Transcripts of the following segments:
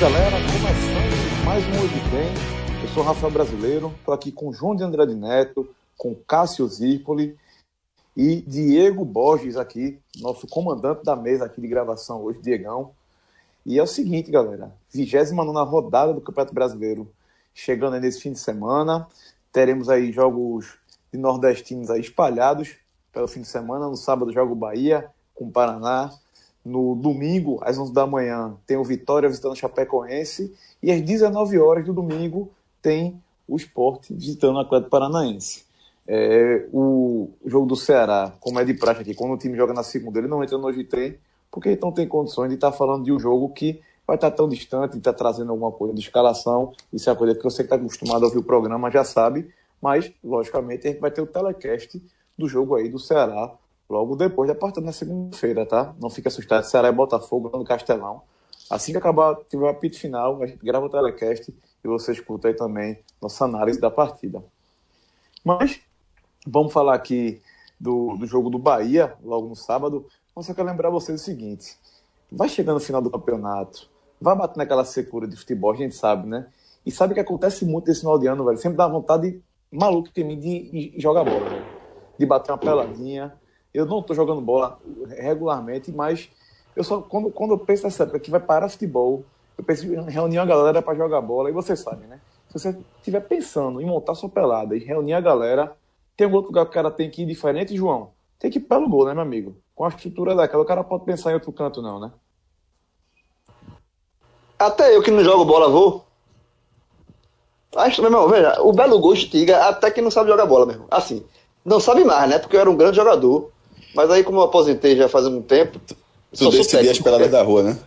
galera, começando mais um Hoje Tem. Eu sou Rafael Brasileiro, estou aqui com João de Andrade Neto, com Cássio Zirpoli e Diego Borges aqui, nosso comandante da mesa aqui de gravação hoje, Diegão. E é o seguinte, galera, 29 rodada do Campeonato Brasileiro chegando aí nesse fim de semana. Teremos aí jogos de nordestinos aí espalhados pelo fim de semana. No sábado joga o Bahia com o Paraná. No domingo, às 11 da manhã, tem o Vitória visitando o Chapecoense. E às 19 horas do domingo, tem o Esporte visitando o Atlético Paranaense. É, o jogo do Ceará, como é de prática aqui, quando o time joga na segunda, ele não entra no hoje trem, porque ele não tem condições de estar falando de um jogo que vai estar tão distante, está trazendo alguma coisa de escalação. Isso é uma coisa que você que está acostumado a ouvir o programa já sabe, mas, logicamente, a gente vai ter o telecast do jogo aí do Ceará logo depois da partida na segunda-feira, tá? Não fique assustado, Ceará e Botafogo no Castelão. Assim que acabar, tiver o apito final, a gente grava o telecast e você escuta aí também nossa análise da partida. Mas, vamos falar aqui do, do jogo do Bahia, logo no sábado. Eu só quero lembrar vocês o seguinte: vai chegando no final do campeonato, vai bater naquela secura de futebol, a gente sabe, né? E sabe que acontece muito nesse final de ano, velho. Sempre dá vontade maluco em mim de, de jogar bola, velho. De bater uma peladinha. Eu não tô jogando bola regularmente, mas eu só quando, quando eu penso nessa época que vai parar futebol, eu penso em reunir a galera para jogar bola, e você sabe, né? Se você estiver pensando em montar sua pelada e reunir a galera, tem algum outro lugar que o cara tem que ir diferente, João? Tem que ir pelo gol, né, meu amigo? Com a estrutura daquela, o cara pode pensar em outro canto, não, né? Até eu que não jogo bola vou. Acho, meu irmão, veja, o Belo Gol instiga até quem não sabe jogar bola, mesmo. Assim, não sabe mais, né? Porque eu era um grande jogador. Mas aí, como eu aposentei já faz um tempo. Tu decidia as peladas da rua, né?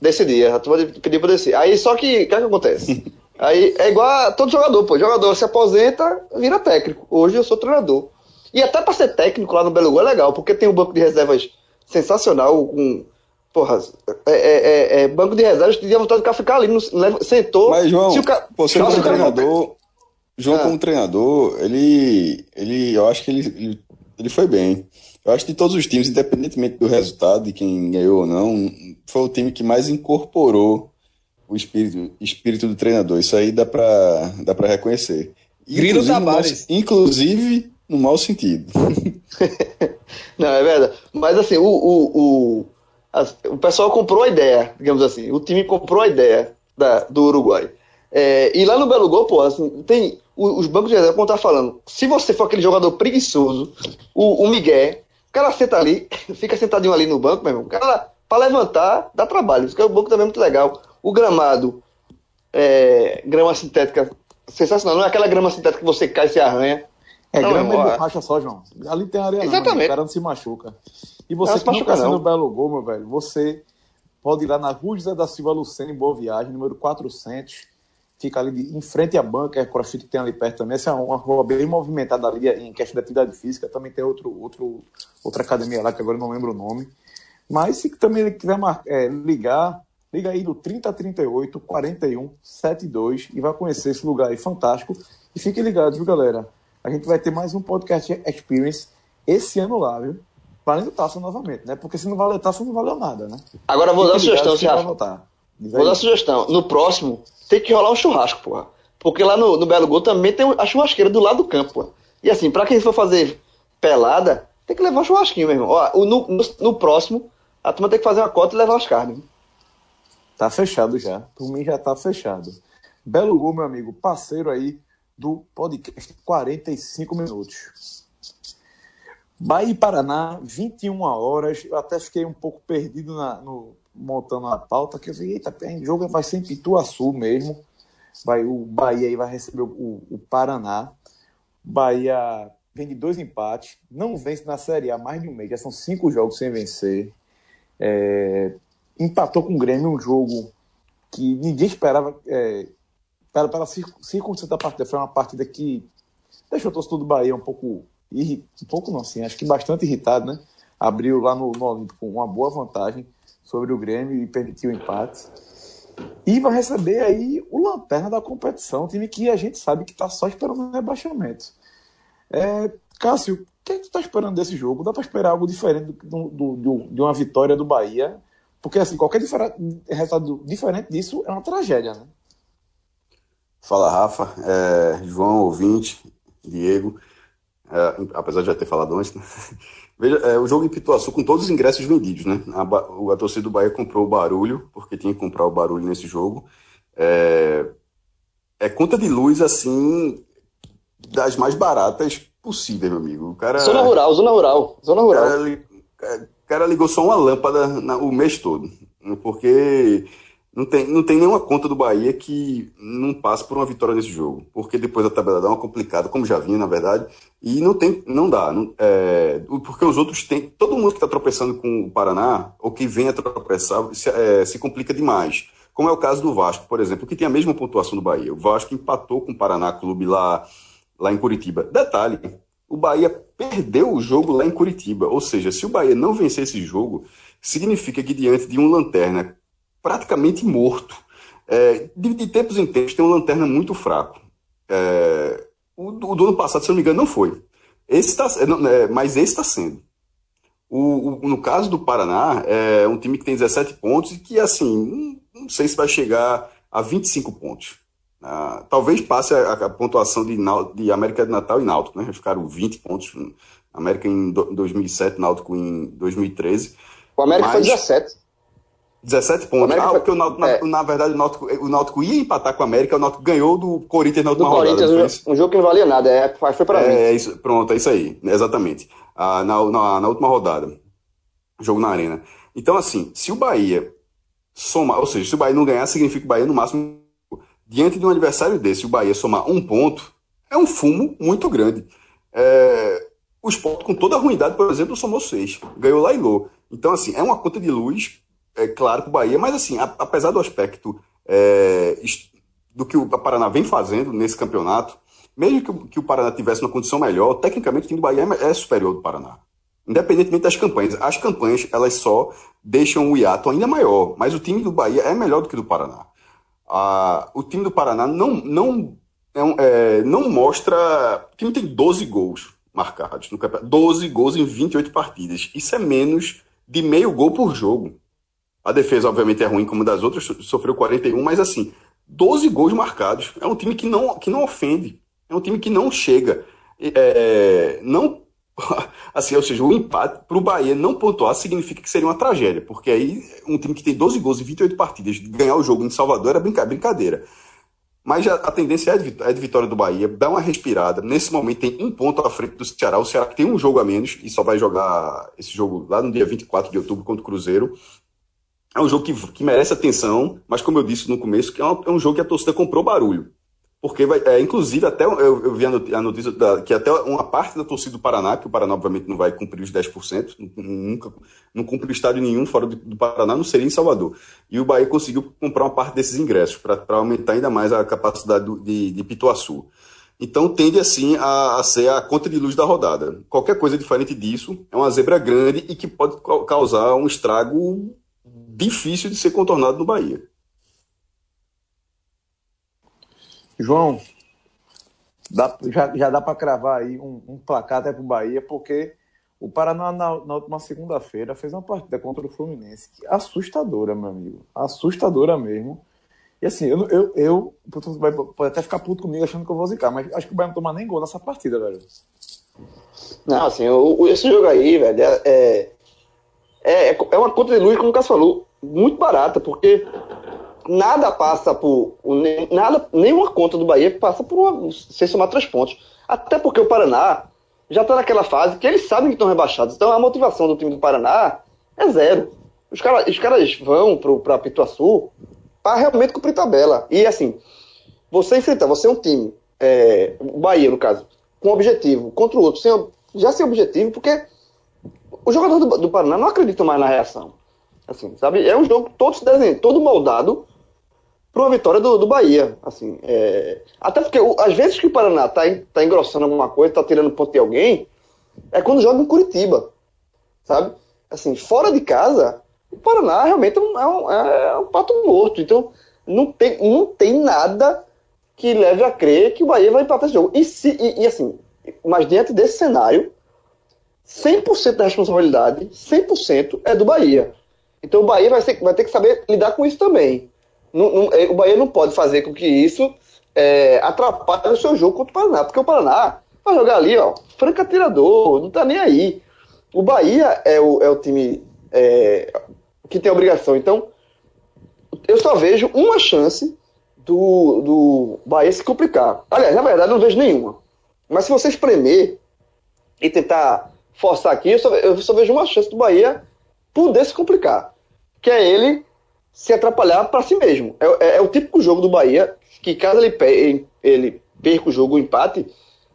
Decidia, tu pedir pra descer. Aí só que, o que, é que acontece? aí é igual a todo jogador, pô. Jogador se aposenta, vira técnico. Hoje eu sou treinador. E até pra ser técnico lá no Belo Gol é legal, porque tem um banco de reservas sensacional, com Porra, é, é, é, é banco de reservas, tinha vontade de ficar ali, no, sentou. Mas, João, se ca... você como treinador, João, ah. como treinador, ele, ele, eu acho que ele, ele, ele, foi bem. Eu acho que de todos os times, independentemente do resultado, de quem ganhou ou não, foi o time que mais incorporou o espírito, espírito do treinador. Isso aí dá pra, dá pra reconhecer. Grilo Tavares. Inclusive no mau sentido. não, é verdade. Mas assim, o, o, o o pessoal comprou a ideia, digamos assim, o time comprou a ideia da, do Uruguai. É, e lá no Belo Gol, pô, assim, tem os bancos de reserva, como tá falando, se você for aquele jogador preguiçoso, o, o Miguel, o cara senta ali, fica sentadinho ali no banco, meu irmão, o cara, pra levantar, dá trabalho, porque o banco também é muito legal. O gramado, é, grama sintética, sensacional, não é aquela grama sintética que você cai e se arranha. É não, grama e borracha só, João. Ali tem areia Exatamente. Não, o cara não se machuca. E você que não está no Belo Gol, meu velho, você pode ir lá na Rua da Silva Lucena, em Boa Viagem, número 400. Fica ali em frente à banca, é CrossFit que tem ali perto também. Essa é uma rua bem movimentada ali em questão de atividade física. Também tem outro, outro, outra academia lá, que agora não lembro o nome. Mas se também quiser é, ligar, liga aí do 3038 41 72 e vai conhecer esse lugar aí fantástico. E fiquem ligados, viu, galera? A gente vai ter mais um podcast Experience esse ano lá, viu? valendo taça novamente, né? Porque se não valer taça, não valeu nada, né? Agora vou dar uma sugestão, se Rafa. Vou dar uma sugestão. No próximo, tem que rolar um churrasco, porra. Porque lá no, no Belo Gol também tem a churrasqueira do lado do campo, porra. E assim, pra quem for fazer pelada, tem que levar um churrasquinho, meu irmão. Ó, no, no, no próximo, a turma tem que fazer uma cota e levar as carnes. Tá fechado já. Por mim já tá fechado. Belo Gol, meu amigo, parceiro aí do podcast 45 minutos. Bahia e Paraná, 21 horas. Eu até fiquei um pouco perdido na, no, montando a pauta, que eu falei, eita, o jogo vai ser em Pituaçu mesmo. Vai, o Bahia aí vai receber o, o Paraná. Bahia vem de dois empates, não vence na Série A mais de um mês, já são cinco jogos sem vencer. É, empatou com o Grêmio um jogo que ninguém esperava. É, pela, pela circunstância da partida, foi uma partida que deixou o torcedor do Bahia um pouco um pouco não, assim, acho que bastante irritado, né? Abriu lá no, no Olímpico com uma boa vantagem sobre o Grêmio e permitiu o empate. E vai receber aí o lanterna da competição, um time que a gente sabe que está só esperando rebaixamento. É, Cássio, o que, é que tu está esperando desse jogo? Dá para esperar algo diferente do, do, do, de uma vitória do Bahia? Porque, assim, qualquer resultado diferente disso é uma tragédia, né? Fala, Rafa. É, João, ouvinte, Diego. É, apesar de já ter falado antes, né? Veja, é, o jogo em Pituaçu com todos os ingressos vendidos, né? A, a, torcida do Bahia comprou o barulho, porque tinha que comprar o barulho nesse jogo. É, é conta de luz, assim, das mais baratas possíveis, meu amigo. O cara, zona rural, zona rural, zona rural. O cara, cara ligou só uma lâmpada na, o mês todo, porque não tem, não tem nenhuma conta do Bahia que não passe por uma vitória nesse jogo, porque depois a tabela dá uma complicada, como já vinha, na verdade, e não tem, não dá, não, é, porque os outros têm, todo mundo que está tropeçando com o Paraná, ou que vem a tropeçar, se, é, se complica demais como é o caso do Vasco, por exemplo, que tem a mesma pontuação do Bahia. O Vasco empatou com o Paraná Clube lá, lá em Curitiba. Detalhe, o Bahia perdeu o jogo lá em Curitiba. Ou seja, se o Bahia não vencer esse jogo, significa que diante de um lanterna praticamente morto, é, de, de, tempos em tempos tem um lanterna muito fraco. É, o, o, do ano passado, se não me engano, não foi. Esse tá, é, mas esse está sendo. O, o, no caso do Paraná, é um time que tem 17 pontos e que, assim, não sei se vai chegar a 25 pontos. Uh, talvez passe a, a pontuação de, de, América de Natal e Náutico, né? Ficaram 20 pontos. América em do, 2007, Náutico em 2013. O América mas... foi 17. 17 pontos. Ah, porque o Náutico, é. na, na, verdade, o Náutico, o Náutico ia empatar com o América, o Náutico ganhou do Corinthians na última do rodada. Corinthians, um, jogo que não valia nada, é, foi para é, mim. É isso, pronto, é isso aí, exatamente. Ah, na, na, na última rodada, jogo na Arena. Então, assim, se o Bahia somar, ou seja, se o Bahia não ganhar, significa que o Bahia no máximo, diante de um adversário desse, o Bahia somar um ponto, é um fumo muito grande. É, o Sport, com toda a ruindade, por exemplo, somou seis, ganhou lá e Lô. Então, assim, é uma conta de luz, é claro, para o Bahia, mas, assim, a, apesar do aspecto é, do que o Paraná vem fazendo nesse campeonato, mesmo que, que, o Paraná tivesse uma condição melhor, tecnicamente o time do Bahia é, é superior do Paraná. Independentemente das campanhas. As campanhas, elas só deixam o hiato ainda maior. Mas o time do Bahia é melhor do que o do Paraná. Ah, o time do Paraná não, não, é, é, não mostra. O time tem 12 gols marcados no campeonato. 12 gols em 28 partidas. Isso é menos de meio gol por jogo. A defesa, obviamente, é ruim como das outras, sofreu 41, mas assim, 12 gols marcados. É um time que não, que não ofende. É um time que não chega. É, não assim, ou seja, o empate para o Bahia não pontuar significa que seria uma tragédia, porque aí um time que tem 12 gols em 28 partidas, ganhar o jogo em Salvador era brincadeira. Mas a, tendência é de, é de, vitória do Bahia, dá uma respirada. Nesse momento tem um ponto à frente do Ceará. O Ceará tem um jogo a menos e só vai jogar esse jogo lá no dia 24 de outubro contra o Cruzeiro. É um jogo que, que merece atenção, mas como eu disse no começo, é, um, é um jogo que a torcida comprou barulho porque vai, é, inclusive até eu, eu vi a notícia da, que até uma parte da torcida do Paraná, que o Paraná obviamente não vai cumprir os 10%, nunca não cumpre estádio nenhum fora do, do, Paraná, não seria em Salvador. E o Bahia conseguiu comprar uma parte desses ingressos para aumentar ainda mais a capacidade do, de, de Pituaçu. Então tende assim a, a, ser a conta de luz da rodada. Qualquer coisa diferente disso é uma zebra grande e que pode causar um estrago difícil de ser contornado no Bahia. João, dá, já, já dá para cravar aí um, um placar até para o Bahia, porque o Paraná, na, na última segunda-feira, fez uma partida contra o Fluminense que assustadora, meu amigo. Assustadora mesmo. E assim, eu, eu, eu pode até ficar puto comigo achando que eu vou zicar, mas acho que o Bahia não toma nem gol nessa partida, velho. Não, assim, o, esse jogo aí, velho, é, é, é, é uma conta de luz, como o Cássio falou, muito barata, porque nada passa por. Nada, nenhuma conta do Bahia passa por uma, sem somar três pontos. Até porque o Paraná já está naquela fase que eles sabem que estão rebaixados. Então a motivação do time do Paraná é zero. Os, cara, os caras vão para Pituaçu para realmente cumprir tabela. E assim, você enfrentar, você é um time, é, o Bahia no caso, com objetivo, contra o outro, sem, já sem objetivo, porque os jogadores do, do Paraná não acreditam mais na reação. Assim, sabe? É um jogo todo desenho, todo moldado para uma vitória do, do Bahia. Assim, é... Até porque às vezes que o Paraná tá, tá engrossando alguma coisa, tá tirando ponto de alguém, é quando joga em Curitiba. Sabe? Assim, fora de casa, o Paraná realmente é um, é um, é um pato morto. Então, não tem, não tem nada que leve a crer que o Bahia vai empatar esse jogo. E, se, e, e assim, mas diante desse cenário, 100% da responsabilidade, 100% é do Bahia. Então o Bahia vai, ser, vai ter que saber lidar com isso também. Não, não, é, o Bahia não pode fazer com que isso é, atrapalhe o seu jogo contra o Paraná, porque o Paraná vai jogar ali, ó, franca tirador, não tá nem aí. O Bahia é o, é o time é, que tem a obrigação. Então, eu só vejo uma chance do, do Bahia se complicar. Aliás, na verdade, não vejo nenhuma. Mas se você espremer e tentar forçar aqui, eu só, eu só vejo uma chance do Bahia poder se complicar. Que é ele se atrapalhar para si mesmo. É, é, é, o típico jogo do Bahia que caso ele, ele perca o jogo, o empate,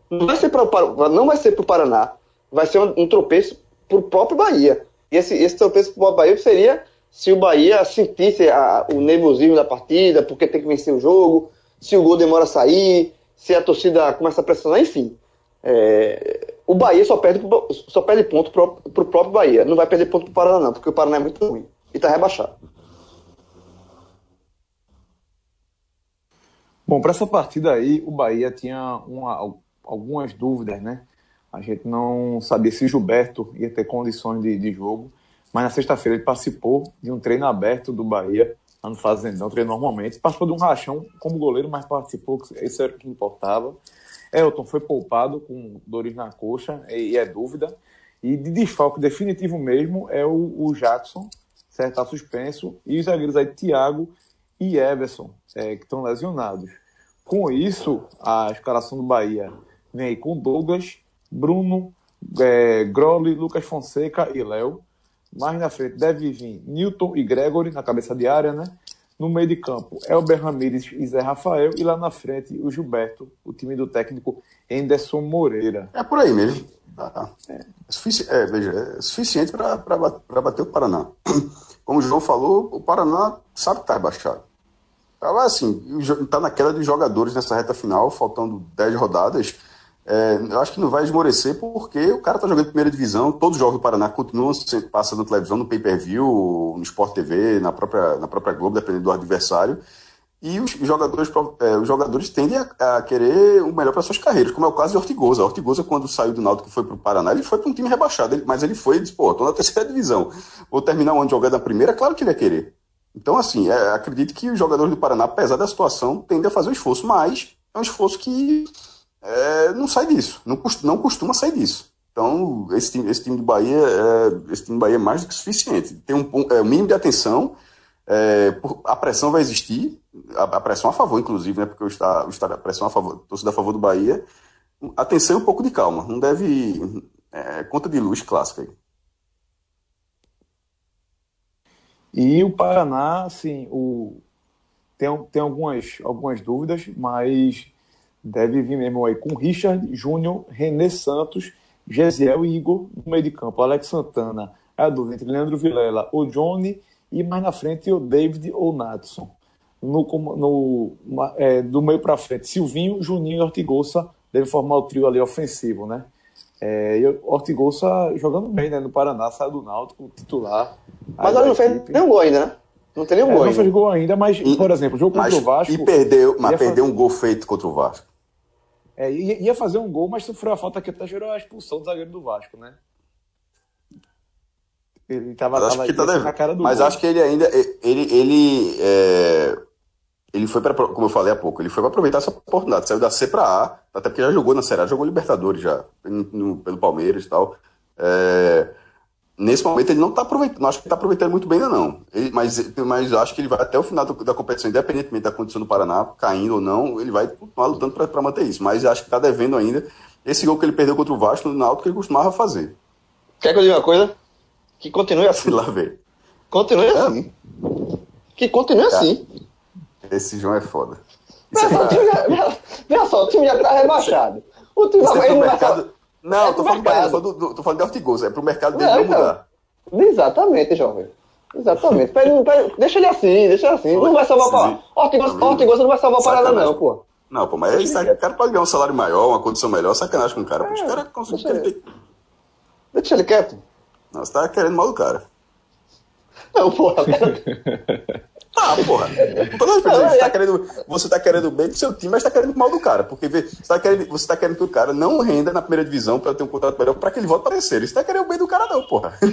não vai ser para o Paraná, vai ser um, um tropeço para o próprio Bahia. E esse, esse tropeço para o Bahia seria se o Bahia sentisse a, o nervosismo da partida, porque tem que vencer o jogo, se o gol demora a sair, se a torcida começa a pressionar, enfim. É, o Bahia só perde, só perde ponto para o próprio Bahia. Não vai perder ponto para o Paraná, não, porque o Paraná é muito ruim e está rebaixado. Bom, para essa partida aí, o Bahia tinha uma, algumas dúvidas, né? A gente não sabia se Gilberto ia ter condições de, de jogo, mas na sexta-feira ele participou de um treino aberto do Bahia, lá no Fazendão, treino normalmente. Participou de um rachão como goleiro, mas participou, isso era o que importava. Elton foi poupado com dores na coxa, e é dúvida. E de desfalque definitivo mesmo é o, o Jackson, certo? Está suspenso. E os zagueiros aí, Thiago e Everson, é, que estão lesionados. Com isso, a escalação do Bahia vem aí com Douglas, Bruno, é, Groli, Lucas Fonseca e Léo. Mais na frente deve vir Newton e Gregory na cabeça de área, né? No meio de campo, Elber Ramírez e Zé Rafael. E lá na frente, o Gilberto, o time do técnico Enderson Moreira. É por aí mesmo. Ah, é. sufici é, veja, é suficiente para bater o Paraná. Como o João falou, o Paraná sabe que está rebaixado. Tava assim, tá na queda de jogadores nessa reta final, faltando 10 rodadas. É, eu acho que não vai esmorecer porque o cara tá jogando primeira divisão, todos os jogos do Paraná continuam passando na televisão, no pay-per-view, no Sport TV, na própria, na própria Globo, dependendo do adversário. E os jogadores, é, os jogadores tendem a, a querer o melhor para suas carreiras, como é o caso de Ortigosa. Ortigosa, quando saiu do Náutico e foi para o Paraná, ele foi para um time rebaixado, ele, mas ele foi e disse, pô, tô na terceira divisão, vou terminar o ano jogando na primeira, claro que ele ia querer. Então, assim, é, acredito que os jogadores do Paraná, apesar da situação, tendem a fazer um esforço, mas é um esforço que é, não sai disso, não, costuma, não costuma sair disso. Então, esse time, esse time do Bahia, é, esse time do Bahia é mais do que suficiente. Tem um, é, um mínimo de atenção, é, por, a pressão vai existir, a, a, pressão a favor, inclusive, né, porque eu está, a pressão a favor, torcida a favor do Bahia. Atenção e um pouco de calma, não deve. É, conta de luz clássica aí. E o Paraná, assim, o... tem, tem algumas, algumas dúvidas, mas deve vir mesmo aí com Richard Júnior, René Santos, Gesiel e Igor no meio de campo. Alex Santana é a dúvida entre Leandro Vilela, o Johnny e mais na frente o David ou Natson. No, no, é, do meio para frente, Silvinho, Juninho e Ortigosa devem formar o trio ali ofensivo, né? É, e Ortigosa jogando bem né, no Paraná, saiu do Náutico, titular. Mas ela não fez nenhum gol ainda, né? Não tem nenhum é, gol. Não fez gol ainda, mas, e, por exemplo, o jogo contra o Vasco. E perdeu, mas perdeu fazer... um gol feito contra o Vasco. É, ia fazer um gol, mas sofreu a falta que até gerou a expulsão do zagueiro do Vasco, né? Ele tava, tava que tá na cara do Mas gol. acho que ele ainda. Ele, ele, é, ele foi para, como eu falei há pouco, ele foi para aproveitar essa oportunidade. Saiu da C para A, até porque já jogou na Série A, jogou Libertadores já, no, pelo Palmeiras e tal. É, nesse momento ele não está aproveitando, não acho que está aproveitando muito bem ainda não. Ele, mas, mas acho que ele vai até o final da competição, independentemente da condição do Paraná, caindo ou não, ele vai continuar lutando para manter isso. Mas acho que está devendo ainda esse gol que ele perdeu contra o Vasco no alto que ele costumava fazer. Quer que eu diga uma coisa? Que continue assim. Lá ver. Continue é. assim. Que continue assim. Esse João é foda. Veja só, já, só, o time já está rebaixado. O time vai, é mercado... Não, é tô, falando. Bahia, tô, tô falando de Ortigoso, é pro mercado dele não, não então, mudar. Exatamente, jovem. Exatamente. Pera, pera, deixa ele assim, deixa ele assim. Não vai salvar para Ortigoso, Ortigoso não vai salvar a parada, não, pô. Não, pô, mas aí, o cara pode ganhar um salário maior, uma condição melhor, sacanagem com o cara. É, os caras conseguem. Deixa, deixa ele quieto. Não, você tá querendo mal do cara. Não, porra. Ah, porra. você, tá querendo, você tá querendo bem do seu time, mas tá querendo mal do cara. Porque vê, você tá querendo, você tá querendo que o cara não renda na primeira divisão para ter um contrato melhor para que ele volte para terceiro. Você tá querendo o bem do cara, não, porra.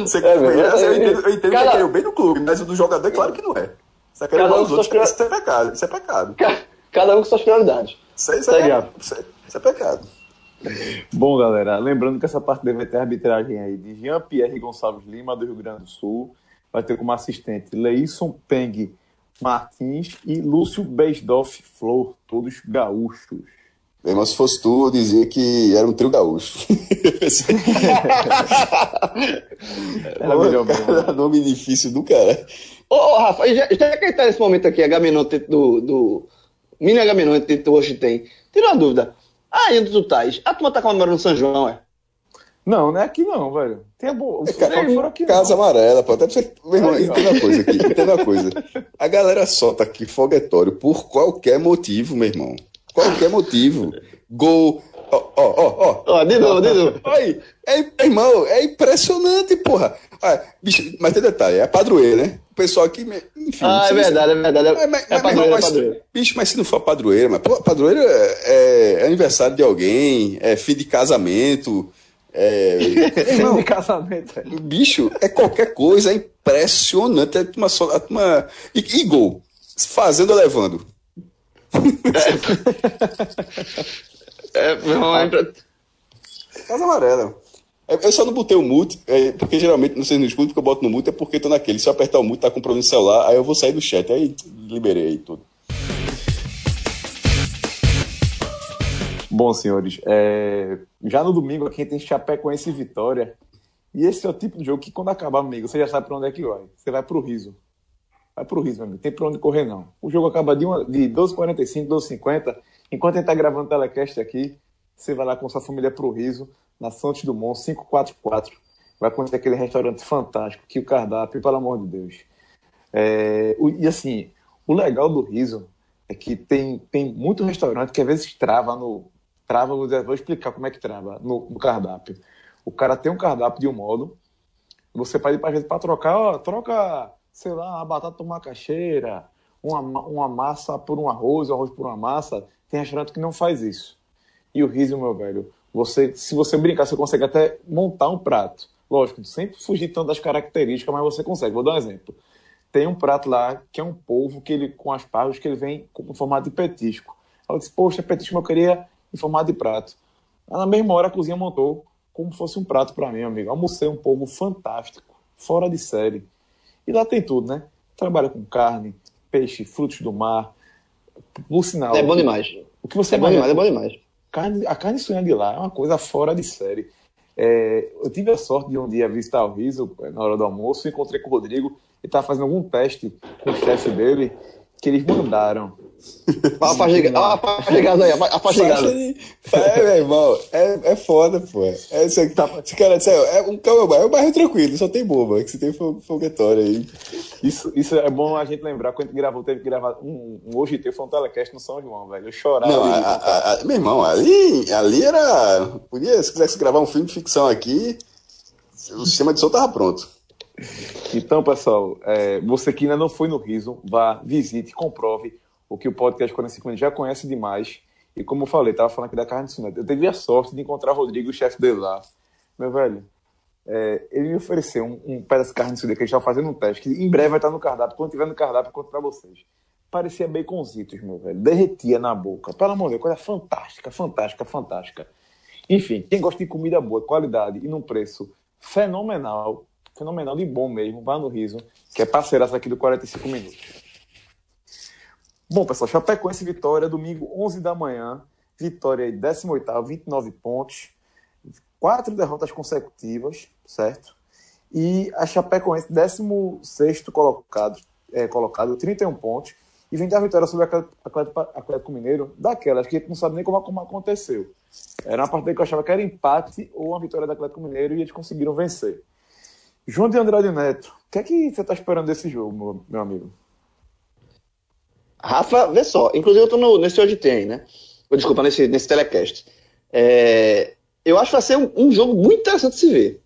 Você, é, eu entendo, eu entendo cada... que é o bem do clube, mas o do jogador, é claro que não é. Você quer levar os outros, prior... isso é pecado. Isso é pecado. Cada um com suas prioridades. Isso, isso, é, isso, é, isso é pecado. Bom, galera, lembrando que essa parte deve ter arbitragem aí de Jean-Pierre Gonçalves Lima, do Rio Grande do Sul. Vai ter como assistente Leison Peng Martins e Lúcio Beisdoff Flor, todos gaúchos. Bem, mas se fosse tu, eu dizia que era um trio gaúcho. era melhor cara, nome difícil do cara. Ô, ô Rafa, já, já que ele tá nesse momento aqui, Agamenon do, do. Mini Agamenon que hoje tem. Tira uma dúvida. Aí onde tu tá? A turma tá comemorando São João, é? Não, não é aqui não, velho. Tem a boa. É, cara, é, aqui, casa não. amarela, pô. Até pra você. Meu irmão, entenda uma coisa aqui, entenda uma coisa. A galera solta aqui foguetório por qualquer motivo, meu irmão. Qualquer motivo. Gol. Ó, ó, ó, ó. De novo, de novo. Olha, é, irmão, é impressionante, porra. Olha, bicho, mas tem detalhe, é padroeiro, né? O pessoal aqui, enfim. Ah, é verdade, é verdade. É, mas, é padroeiro, mas, é padroeiro. Bicho, mas se não for padroeiro, mas pô, padroeiro é, é aniversário de alguém, é fim de casamento. É, irmão, de casamento. É. Bicho, é qualquer coisa, é impressionante. É uma, uma, e, e gol, fazendo ou levando. É, não, é, Casa amarela. Eu só não botei o mute, é, porque geralmente, não sei no escudo, porque eu boto no mute é porque tô naquele. Se eu apertar o mute, tá com problema no celular, aí eu vou sair do chat. Aí liberei aí tudo. Bom, senhores, é... já no domingo aqui tem Chapecoense e Vitória. E esse é o tipo de jogo que quando acabar, amigo, você já sabe para onde é que vai. Você vai pro riso. Vai pro riso, meu amigo. Tem pra onde correr, não. O jogo acaba de, uma, de 12h45, 12h50. Enquanto a gente tá gravando o telecast aqui, você vai lá com sua família pro riso, na Santos Dumont, 544. Vai conhecer aquele restaurante fantástico, que o cardápio, pelo amor de Deus. É, o, e assim, o legal do riso é que tem, tem muito restaurante que às vezes trava no. Trava, vou, explicar como é que trava no, no cardápio. O cara tem um cardápio de um modo, você pode ir para para trocar, ó, troca sei lá, uma batata por macaxeira, uma, uma massa por um arroz, um arroz por uma massa. Tem restaurante que não faz isso. E o riso, meu velho, você, se você brincar, você consegue até montar um prato. Lógico, sempre fugir tanto das características, mas você consegue. Vou dar um exemplo. Tem um prato lá que é um polvo que ele, com aspargos que ele vem com formato de petisco. Eu disse, poxa, petisco eu queria em formato de prato. Na mesma hora a cozinha montou como fosse um prato para mim, amigo. Almocei um polvo fantástico, fora de série. E lá tem tudo, né? Trabalha com carne, peixe, frutos do mar. Por sinal. É bom demais. O que você é bom demais, é bom demais. Carne, a carne suína de lá é uma coisa fora de série. É, eu tive a sorte de um dia visitar o Riso na hora do almoço, encontrei com o Rodrigo e estava fazendo algum teste com o chefe dele que eles mandaram a faixa de gás aí, a faixa de gás. É, meu irmão, é, é foda, pô. É isso aqui. Tá, esse cara, é um, é um bairro tranquilo, só tem boba, que você tem foguetório aí. Isso, isso é bom a gente lembrar, quando a gente gravou, teve que gravar um, um hoje teve foi um telecast no São João, velho. Eu chorava. Não, a, a, a, meu irmão, ali, ali era. Podia, se quisesse gravar um filme de ficção aqui, o sistema de som tava pronto. Então, pessoal, é, você que ainda não foi no Riso, vá, visite, comprove o que o podcast 45 Minutos já conhece demais. E como eu falei, tava falando aqui da carne de suína. Eu tive a sorte de encontrar o Rodrigo, o chefe dele lá. Meu velho, é, ele me ofereceu um, um pedaço de carne de suína que a gente estava fazendo um teste, que em breve vai estar no cardápio. Quando tiver no cardápio, eu conto para vocês. Parecia baconzitos, meu velho. Derretia na boca. Pelo amor de Deus, coisa fantástica, fantástica, fantástica. Enfim, quem gosta de comida boa, qualidade e num preço fenomenal, fenomenal de bom mesmo, vá no Riso, que é parceiraço aqui do 45 Minutos. Bom, pessoal, Chapecoense Vitória, domingo 11 da manhã. Vitória 18 29 pontos. Quatro derrotas consecutivas, certo? E a Chapecoense, 16 colocado, é, colocado, 31 pontos. E vem da vitória sobre o Atlético, Atlético Mineiro, daquelas que a gente não sabe nem como, como aconteceu. Era uma partida que eu achava que era empate ou uma vitória do Atlético Mineiro e eles conseguiram vencer. João de Andrade Neto, o que é que você está esperando desse jogo, meu amigo? Rafa, vê só, inclusive eu tô no, nesse hoje tem, né? Desculpa, nesse, nesse telecast. É, eu acho que vai ser um, um, jogo muito interessante de se ver.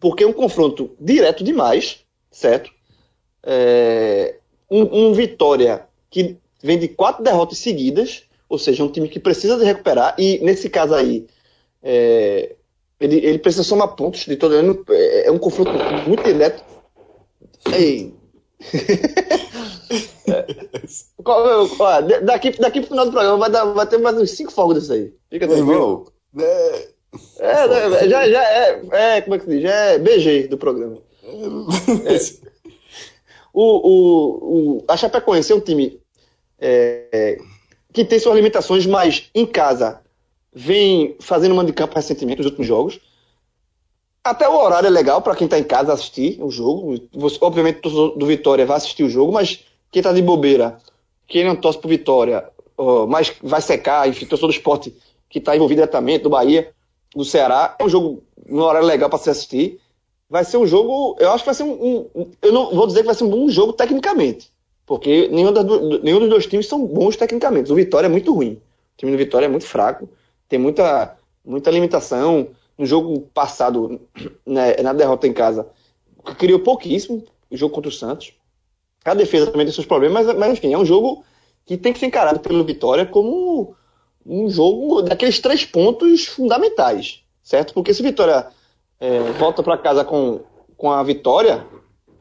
Porque é um confronto direto demais, certo? É, um, um Vitória que vem de quatro derrotas seguidas, ou seja, um time que precisa de recuperar, e nesse caso aí, é, Ele, ele precisa somar pontos de todo ano. É, é um confronto muito direto. Ei. é. daqui, daqui pro final do programa vai, dar, vai ter mais uns 5 fogos disso aí. Fica tranquilo. É, é, né, já, já é, é, como é que se diz? Já é BG do programa. É. O, o, o, a Chapecoense é um time é, que tem suas limitações, mas em casa vem fazendo uma de campo recentemente nos últimos jogos. Até o horário é legal para quem está em casa assistir o jogo. Você, obviamente, do Vitória vai assistir o jogo, mas quem está de bobeira, quem não torce pro Vitória, mas vai secar, enfim, torcedor do esporte que está envolvido diretamente, do Bahia, do Ceará, é um jogo no horário legal para se assistir. Vai ser um jogo, eu acho que vai ser um, um, Eu não vou dizer que vai ser um bom jogo tecnicamente, porque nenhum, das, nenhum dos dois times são bons tecnicamente. O Vitória é muito ruim. O time do Vitória é muito fraco, tem muita, muita limitação. No jogo passado, né, na derrota em casa, criou pouquíssimo o jogo contra o Santos. A defesa também tem seus problemas, mas, mas enfim, é um jogo que tem que ser encarado pelo Vitória como um jogo daqueles três pontos fundamentais, certo? Porque se Vitória é, volta para casa com, com a vitória,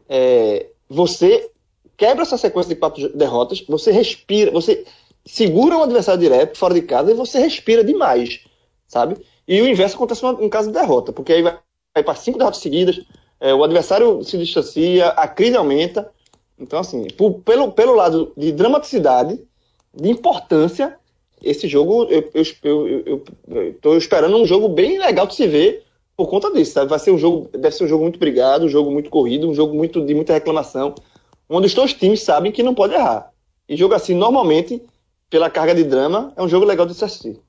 é, você quebra essa sequência de quatro derrotas, você respira, você segura um adversário direto fora de casa e você respira demais, sabe? E o inverso acontece em caso de derrota, porque aí vai, vai para cinco derrotas seguidas, é, o adversário se distancia, a crise aumenta. Então, assim, por, pelo, pelo lado de dramaticidade, de importância, esse jogo eu, eu, eu, eu, esperando um jogo bem legal de se ver por conta disso, sabe? Vai ser um jogo, deve ser um jogo muito brigado, um jogo muito corrido, um jogo muito de muita reclamação, onde os dois times sabem que não pode errar. E jogo assim, normalmente, pela carga de drama, é um jogo legal de se assistir.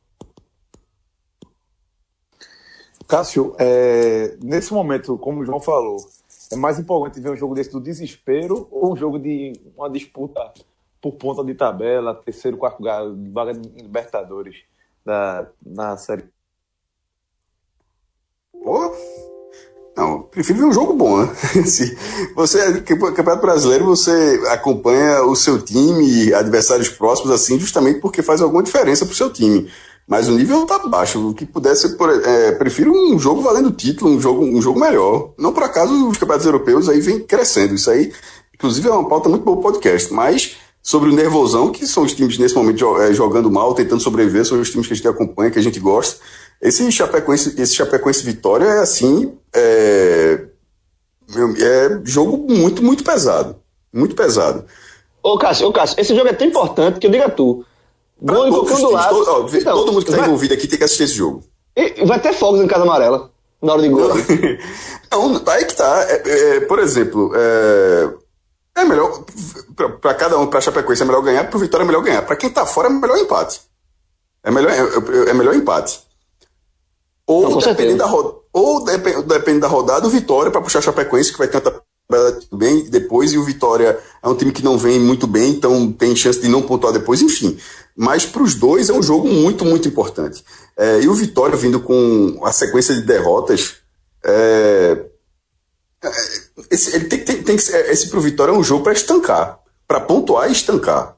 Cássio, é, nesse momento, como o João falou, é mais importante ver um jogo desse do desespero ou um jogo de uma disputa por ponta de tabela, terceiro, quarto lugar, vaga de Libertadores da, na Série. Pô, não, prefiro ver um jogo bom, né? Você, Campeonato Brasileiro, você acompanha o seu time adversários próximos assim, justamente porque faz alguma diferença pro seu time. Mas o nível tá baixo. O que pudesse, é, prefiro um jogo valendo título, um jogo, um jogo melhor. Não por acaso os campeonatos europeus aí vem crescendo. Isso aí, inclusive, é uma pauta muito boa podcast. Mas sobre o nervosão, que são os times nesse momento é, jogando mal, tentando sobreviver, são os times que a gente acompanha, que a gente gosta. Esse Chapecoense, esse Chapecoense Vitória é assim, é, é jogo muito, muito pesado. Muito pesado. Ô, Cássio, ô, Cássio, esse jogo é tão importante que eu digo a tu. Gol em qualquer lado. Todo, então, todo mundo que está envolvido aqui tem que assistir esse jogo. E vai ter fogos em Casa Amarela na hora de gol. Não, tá aí que tá. É, é, por exemplo, é, é melhor, para cada um, para Chapecoense é melhor ganhar, para o Vitória é melhor ganhar. Para quem está fora é melhor empate. É melhor, é, é melhor empate. Ou, Não, dependendo da, ou depende da rodada, o Vitória para puxar Chapecoense, que vai ter uma tabela bem depois, e o Vitória é um time que não vem muito bem, então tem chance de não pontuar depois, enfim. Mas para os dois é um jogo muito, muito importante. É, e o Vitória vindo com a sequência de derrotas. É, esse, ele tem, tem, tem que ser, esse pro Vitória é um jogo para estancar, para pontuar e estancar.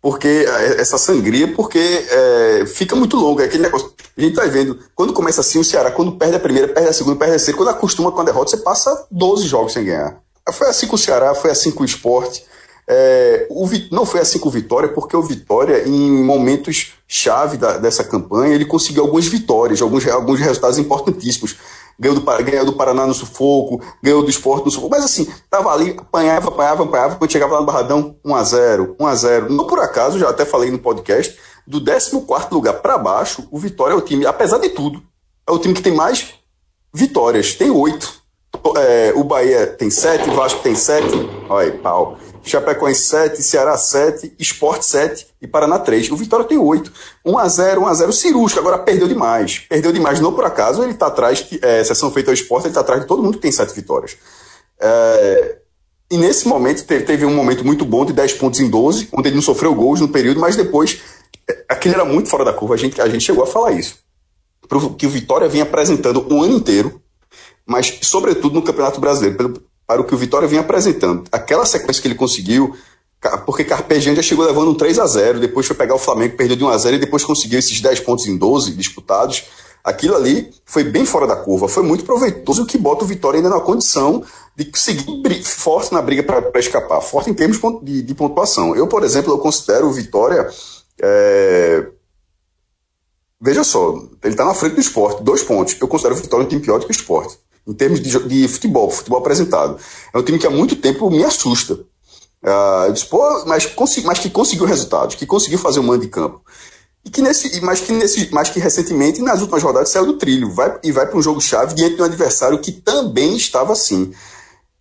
Porque é, essa sangria, porque é, fica muito longo. É aquele negócio. A gente tá vendo, quando começa assim, o Ceará, quando perde a primeira, perde a segunda, perde a terceira, quando acostuma com a derrota, você passa 12 jogos sem ganhar. Foi assim com o Ceará, foi assim com o esporte. É, o, não foi assim com o Vitória, porque o Vitória, em momentos chave da, dessa campanha, ele conseguiu algumas vitórias, alguns, alguns resultados importantíssimos ganhou do, ganhou do Paraná no sufoco, ganhou do esporte no sufoco, mas assim, tava ali, apanhava, apanhava, apanhava, quando chegava lá no Barradão, 1x0, 1x0. Não por acaso, já até falei no podcast, do 14 lugar para baixo, o Vitória é o time, apesar de tudo, é o time que tem mais vitórias, tem oito. É, o Bahia tem sete, Vasco tem sete, olha aí, pau. Chapecoense 7, Ceará 7, Esporte 7 e Paraná 3. O Vitória tem 8. 1x0, 1x0. Cirúrgico agora perdeu demais. Perdeu demais, não por acaso, ele está atrás, é, sessão feita ao esporte, ele está atrás de todo mundo que tem 7 vitórias. É, e nesse momento, teve, teve, um momento muito bom de 10 pontos em 12, onde ele não sofreu gols no período, mas depois, é, aquele era muito fora da curva, a gente, a gente chegou a falar isso. Que o Vitória vinha apresentando o ano inteiro, mas sobretudo no Campeonato Brasileiro, pelo, para o que o Vitória vinha apresentando. Aquela sequência que ele conseguiu, porque Carpegiani já chegou levando um 3 a 0 depois foi pegar o Flamengo, perdeu de 1 a 0 e depois conseguiu esses 10 pontos em 12 disputados. Aquilo ali foi bem fora da curva, foi muito proveitoso, o que bota o Vitória ainda na condição de seguir forte na briga para escapar, forte em termos de, de, pontuação. Eu, por exemplo, eu considero o Vitória. É... Veja só, ele está na frente do esporte, dois pontos. Eu considero o Vitória um time pior do que o esporte, em termos de, de futebol, futebol apresentado. É um time que há muito tempo me assusta. Uh, disse, Pô, mas, mas que conseguiu resultados, que conseguiu fazer um mando de campo. E que nesse, mas, que nesse, mas que recentemente, nas últimas rodadas, saiu do trilho vai, e vai para um jogo-chave diante de um adversário que também estava assim.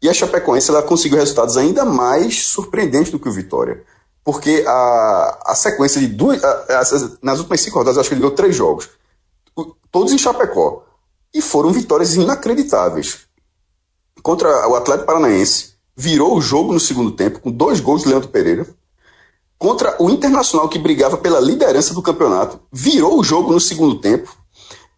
E a Chapecoense ela conseguiu resultados ainda mais surpreendentes do que o Vitória. Porque a, a sequência de duas. A, a, nas últimas cinco rodadas, acho que ele deu três jogos. Todos em Chapecó. E foram vitórias inacreditáveis. Contra o Atlético Paranaense, virou o jogo no segundo tempo, com dois gols de Leandro Pereira. Contra o Internacional, que brigava pela liderança do campeonato, virou o jogo no segundo tempo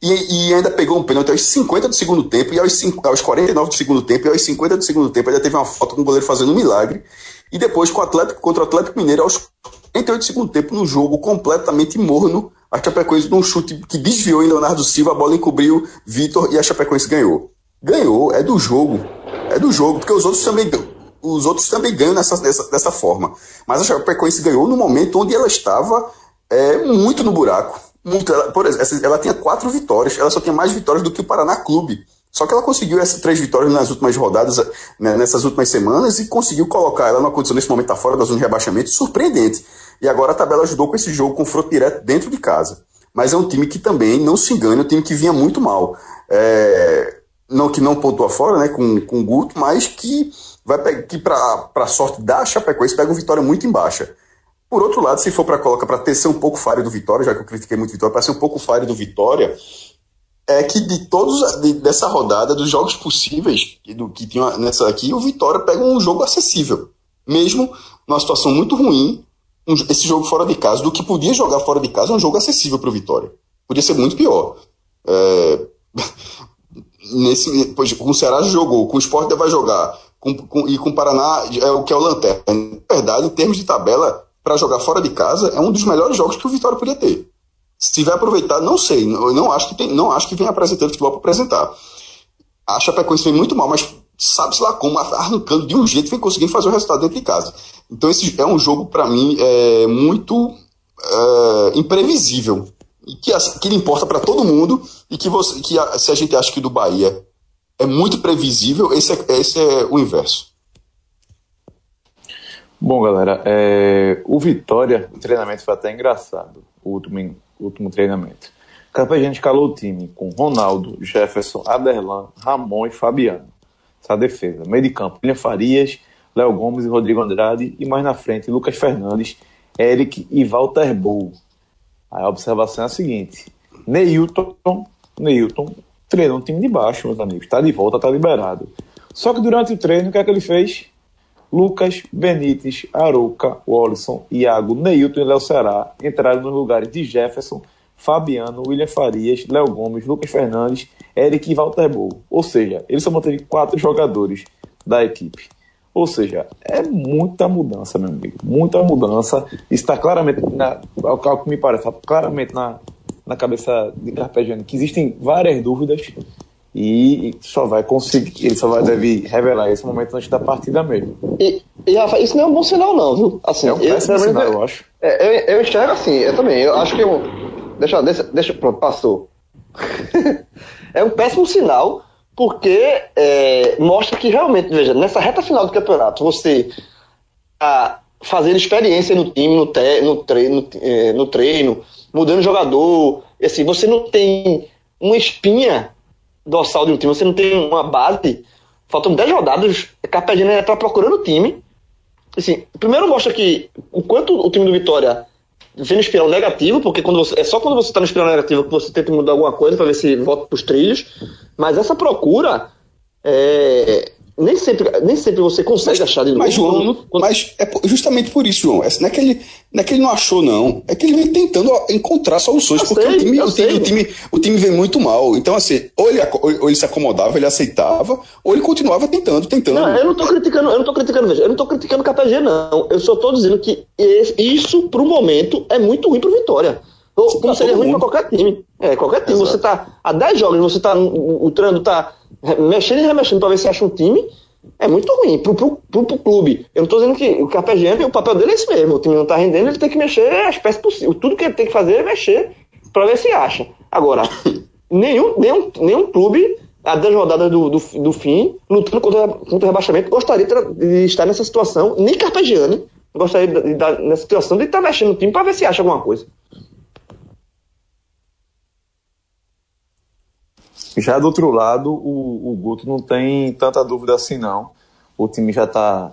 e, e, ainda pegou um pênalti aos 50 do segundo tempo, e aos, 5, aos 49 do segundo tempo, e aos 50 do segundo tempo, ainda teve uma foto com o goleiro fazendo um milagre. E depois com o Atlético, contra o Atlético Mineiro, aos 48 do segundo tempo, num jogo completamente morno, a Chapecoense num chute que desviou em Leonardo Silva, a bola encobriu Vitor e a Chapecoense ganhou. Ganhou, é do jogo. É do jogo, porque os outros também, os outros também ganham nessa, dessa, dessa forma. Mas a Chapecoense ganhou no momento onde ela estava é, muito no buraco muito. Ela, por exemplo, ela tinha quatro vitórias, ela só tinha mais vitórias do que o Paraná Clube. Só que ela conseguiu essas três vitórias nas últimas rodadas, né, nessas últimas semanas, e conseguiu colocar ela numa condição, nesse momento, tá fora da zona de rebaixamento, surpreendente. E agora a tabela ajudou com esse jogo, confronto direto dentro de casa. Mas é um time que também, não se engane, é um time que vinha muito mal. É, não que não pontua fora, né, com, com o Guto, mas que vai que para sorte da Chapecoense pega uma vitória muito em baixa. Por outro lado, se for para colocar para ter um pouco falho do Vitória, já que eu critiquei muito o Vitória, para ser um pouco falho do Vitória, é que de todos de, dessa rodada, dos jogos possíveis do que tinha nessa aqui, o Vitória pega um jogo acessível. Mesmo numa situação muito ruim, um, esse jogo fora de casa, do que podia jogar fora de casa, é um jogo acessível para o Vitória. Podia ser muito pior. É, nesse, pois, com o Ceará jogou, com o Sport vai jogar, com, com, e com o Paraná é o que é o Lanterna. Na verdade, em termos de tabela, para jogar fora de casa, é um dos melhores jogos que o Vitória podia ter. Se vai aproveitar, não sei. Eu não acho que, tem, não acho que vem apresentando futebol para apresentar. A Chapecoense vem muito mal, mas sabe-se lá como, arrancando de um jeito, vem conseguindo fazer o resultado dentro de casa. Então esse é um jogo, para mim, é, muito é, imprevisível. E que, que importa para todo mundo e que, você, que a, se a gente acha que do Bahia é muito previsível, esse é, esse é o inverso. Bom, galera, é... o Vitória, o treinamento foi até engraçado, o último, o último treinamento. Carpegente escalou o time com Ronaldo, Jefferson, Aderlan, Ramon e Fabiano. Essa defesa. Meio de campo, William Farias, Léo Gomes e Rodrigo Andrade. E mais na frente, Lucas Fernandes, Eric e Walter Bou. a observação é a seguinte: Neilton, Neilton treinou um time de baixo, meus amigos. Está de volta, está liberado. Só que durante o treino, o que é que ele fez? Lucas, Benítez, Arouca, Wallison, Iago, Neilton e Léo Ceará entraram nos lugares de Jefferson, Fabiano, William Farias, Léo Gomes, Lucas Fernandes, Eric e Walter Bol. Ou seja, ele só manteve quatro jogadores da equipe. Ou seja, é muita mudança, meu amigo. Muita mudança. Está claramente, na, ao que me parece, tá claramente na, na cabeça de Carpegiani que existem várias dúvidas e só vai conseguir, ele só vai deve revelar esse momento antes da partida mesmo. E, e Rafa, isso não é um bom sinal não, viu? Assim, é um péssimo eu, sinal, eu acho. É, eu, eu enxergo assim, eu também, eu acho que eu, deixa, deixa, deixa pronto, passou. é um péssimo sinal porque é, mostra que realmente, veja, nessa reta final do campeonato, você tá fazendo experiência no time, no, te, no, treino, no, é, no treino, mudando jogador, assim, você não tem uma espinha dorsal de um time, você não tem uma base, faltam 10 rodadas, Carpegiani está procurando o time. Assim, primeiro mostra que o quanto o time do Vitória vem no espiral negativo, porque quando você, é só quando você está no espiral negativo que você tenta mudar alguma coisa para ver se volta para os trilhos. Mas essa procura é, nem sempre, nem sempre você consegue mas, achar de novo. Mas, João, quando... mas é justamente por isso, João. É, não, é que ele, não é que ele não achou, não. É que ele vem tentando encontrar soluções, eu porque sei, o, time, o, time, o, time, o time vem muito mal. Então, assim, ou ele, ou ele se acomodava, ele aceitava, ou ele continuava tentando, tentando. Não, eu não tô criticando, eu não tô criticando, veja, eu não tô criticando o KPG, não. Eu só tô dizendo que isso, pro momento, é muito ruim pro Vitória. Como seria ruim para qualquer time. É, qualquer time. Exato. Você tá há 10 jogos, você tá. O treino tá mexendo e remexendo para ver se acha um time. É muito ruim pro, pro, pro, pro clube. Eu não estou dizendo que o Carpegiani, o papel dele é esse mesmo. O time não está rendendo, ele tem que mexer as peças possíveis. Tudo que ele tem que fazer é mexer para ver se acha. Agora, nenhum, nenhum, nenhum clube, a 10 rodadas do, do, do, fim, lutando contra, contra o rebaixamento, gostaria de estar nessa situação. Nem Carpegiani gostaria de estar nessa situação de estar mexendo no time para ver se acha alguma coisa. Já do outro lado, o, o Guto não tem tanta dúvida assim, não. O time já está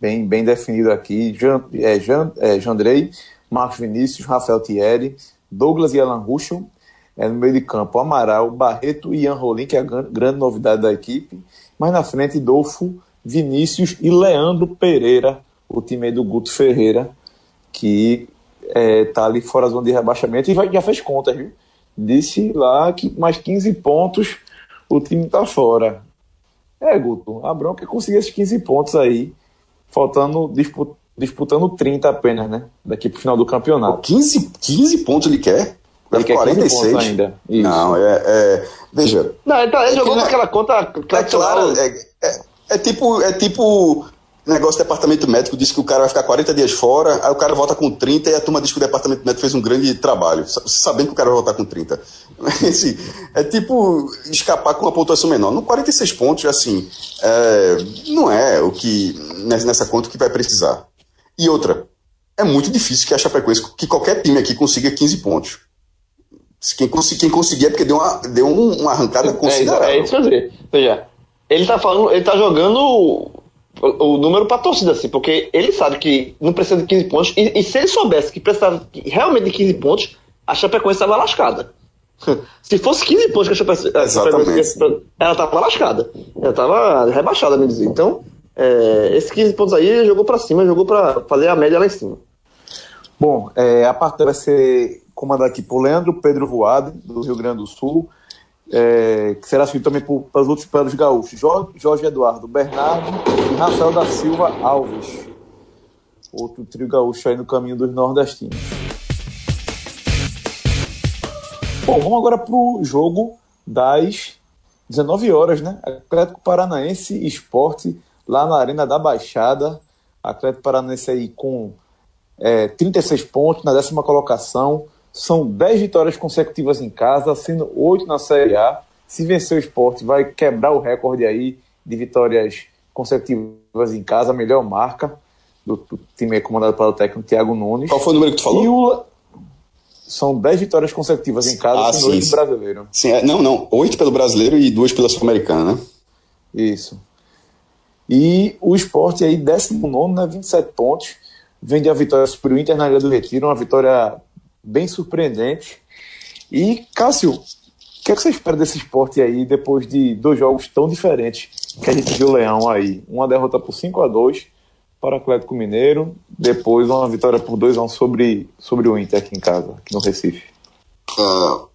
bem, bem definido aqui. Jean, é, Jean, é, Jandrei, Marcos Vinícius, Rafael Thierry, Douglas e Alan Ruschel. É, no meio de campo, Amaral, Barreto e Ian Rolim, que é a grande novidade da equipe. Mas na frente, Dolfo, Vinícius e Leandro Pereira, o time do Guto Ferreira, que está é, ali fora da zona de rebaixamento e vai, já fez contas, viu? Disse lá que mais 15 pontos o time tá fora. É, Guto, a bronca é conseguir esses 15 pontos aí, faltando, disput, disputando 30 apenas, né? Daqui pro final do campeonato. 15, 15 pontos ele quer? Ele quer 46 ainda. Isso. Não, é, é, Veja. Não, ele, tá, ele jogou com aquela conta. É claro, é, é, é, tipo, é tipo negócio do departamento médico disse que o cara vai ficar 40 dias fora, aí o cara volta com 30 e a turma diz que o departamento médico fez um grande trabalho, sabendo que o cara vai voltar com 30. Assim, é tipo escapar com uma pontuação menor. No 46 pontos, assim, é, não é o que nessa conta que vai precisar. E outra, é muito difícil que a Chapecoense, que qualquer time aqui consiga 15 pontos. Quem, quem conseguir é porque deu uma, deu uma arrancada considerável. É, é isso que eu dizer. Veja, ele tá falando, ele tá jogando o, número para torcida, assim, porque ele sabe que não precisa de 15 pontos, e, e se ele soubesse que precisava realmente de 15 pontos, a Chapecoense estava lascada. se fosse 15 pontos que a Chapecoense, a ela estava lascada. Ela estava rebaixada, me dizer. Então, é, esses 15 pontos aí jogou para cima, jogou para fazer a média lá em cima. Bom, é, a partida vai ser comandada aqui por Leandro Pedro Voado, do Rio Grande do Sul é, que será seguido também por, pelos outros pelos gaúchos, Jorge, Jorge Eduardo Bernardo e Rafael da Silva Alves. Outro trio gaúcho aí no caminho dos nordestinos. Bom, vamos agora para o jogo das 19 horas, né? Atlético Paranaense Esporte, lá na Arena da Baixada. Atlético Paranaense aí com é, 36 pontos na décima colocação. São 10 vitórias consecutivas em casa, sendo 8 na Série A. Se vencer o esporte, vai quebrar o recorde aí de vitórias consecutivas em casa, a melhor marca do, do time comandado pelo técnico Thiago Nunes. Qual foi o número que tu falou? O... São 10 vitórias consecutivas em casa, ah, sendo 8 brasileiro. Sim, é, não, não. 8 pelo brasileiro e 2 pela Sul-Americana, né? Isso. E o esporte aí, 19, né, 27 pontos. Vem de a vitória sobre o Inter na Ilha do Retiro, uma vitória bem surpreendente. E, Cássio, o que, é que você espera desse esporte aí depois de dois jogos tão diferentes que a gente viu o Leão aí? Uma derrota por 5 a 2 para o Atlético Mineiro, depois uma vitória por 2 a 1 sobre, sobre o Inter aqui em casa, aqui no Recife. Uh,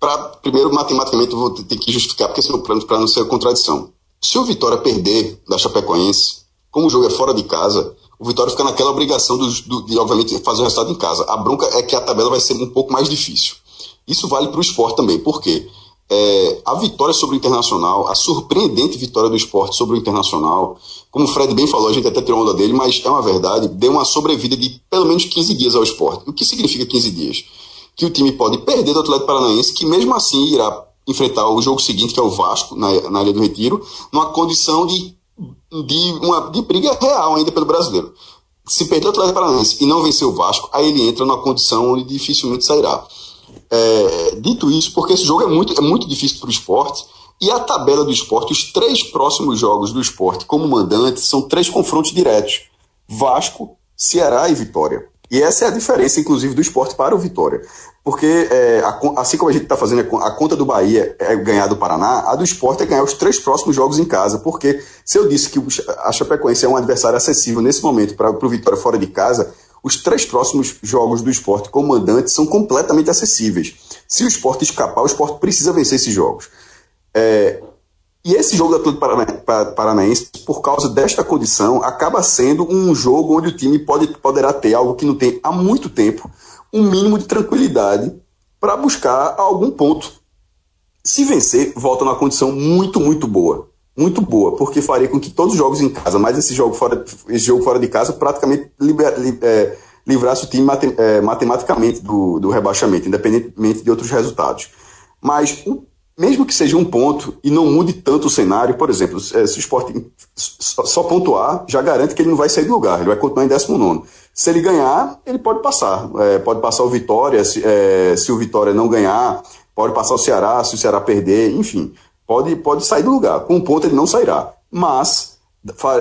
pra, primeiro, matematicamente, eu vou ter que justificar, porque senão, para não ser contradição. Se o Vitória perder da Chapecoense, como o jogo é fora de casa, o Vitória fica naquela obrigação do, do, de, obviamente, fazer o resultado em casa. A bronca é que a tabela vai ser um pouco mais difícil. Isso vale para o esporte também, por quê? É, a vitória sobre o Internacional, a surpreendente vitória do esporte sobre o Internacional, como o Fred bem falou, a gente até tirou onda dele, mas é uma verdade, deu uma sobrevida de pelo menos 15 dias ao esporte. O que significa 15 dias? Que o time pode perder do Atlético Paranaense, que mesmo assim irá enfrentar o jogo seguinte, que é o Vasco, na, na Ilha do Retiro, numa condição de de, uma, de briga real ainda pelo brasileiro. Se perder o Atlético Paranaense e não vencer o Vasco, aí ele entra numa condição onde dificilmente sairá. É, dito isso, porque esse jogo é muito, é muito difícil para o esporte, e a tabela do esporte, os três próximos jogos do esporte como mandante, são três confrontos diretos: Vasco, Ceará e Vitória. E essa é a diferença, inclusive, do esporte para o Vitória. Porque, é, a, assim como a gente está fazendo a, conta do Bahia é ganhar do Paraná, a do esporte é ganhar os três próximos jogos em casa. Porque se eu disse que a Chapecoense é um adversário acessível nesse momento para o Vitória fora de casa, os três próximos jogos do esporte como mandante são completamente acessíveis. Se o esporte escapar, o esporte precisa vencer esses jogos. É, e esse jogo do Atlético Paranaense, por causa desta condição, acaba sendo um jogo onde o time pode, poderá ter algo que não tem há muito tempo, um mínimo de tranquilidade para buscar algum ponto. Se vencer, volta numa condição muito, muito boa. Muito boa, porque faria com que todos os jogos em casa, mais esse jogo fora, esse jogo fora de casa, praticamente liber, é, livrasse o time é, matematicamente do, do rebaixamento, independentemente de outros resultados. Mas mesmo que seja um ponto e não mude tanto o cenário, por exemplo, é, se o esporte só pontuar, já garante que ele não vai sair do lugar, ele vai continuar em 19. Se ele ganhar, ele pode passar. É, pode passar o Vitória, se, é, se, o Vitória não ganhar, pode passar o Ceará, se o Ceará perder, enfim, pode, pode sair do lugar. Com um ponto ele não sairá. Mas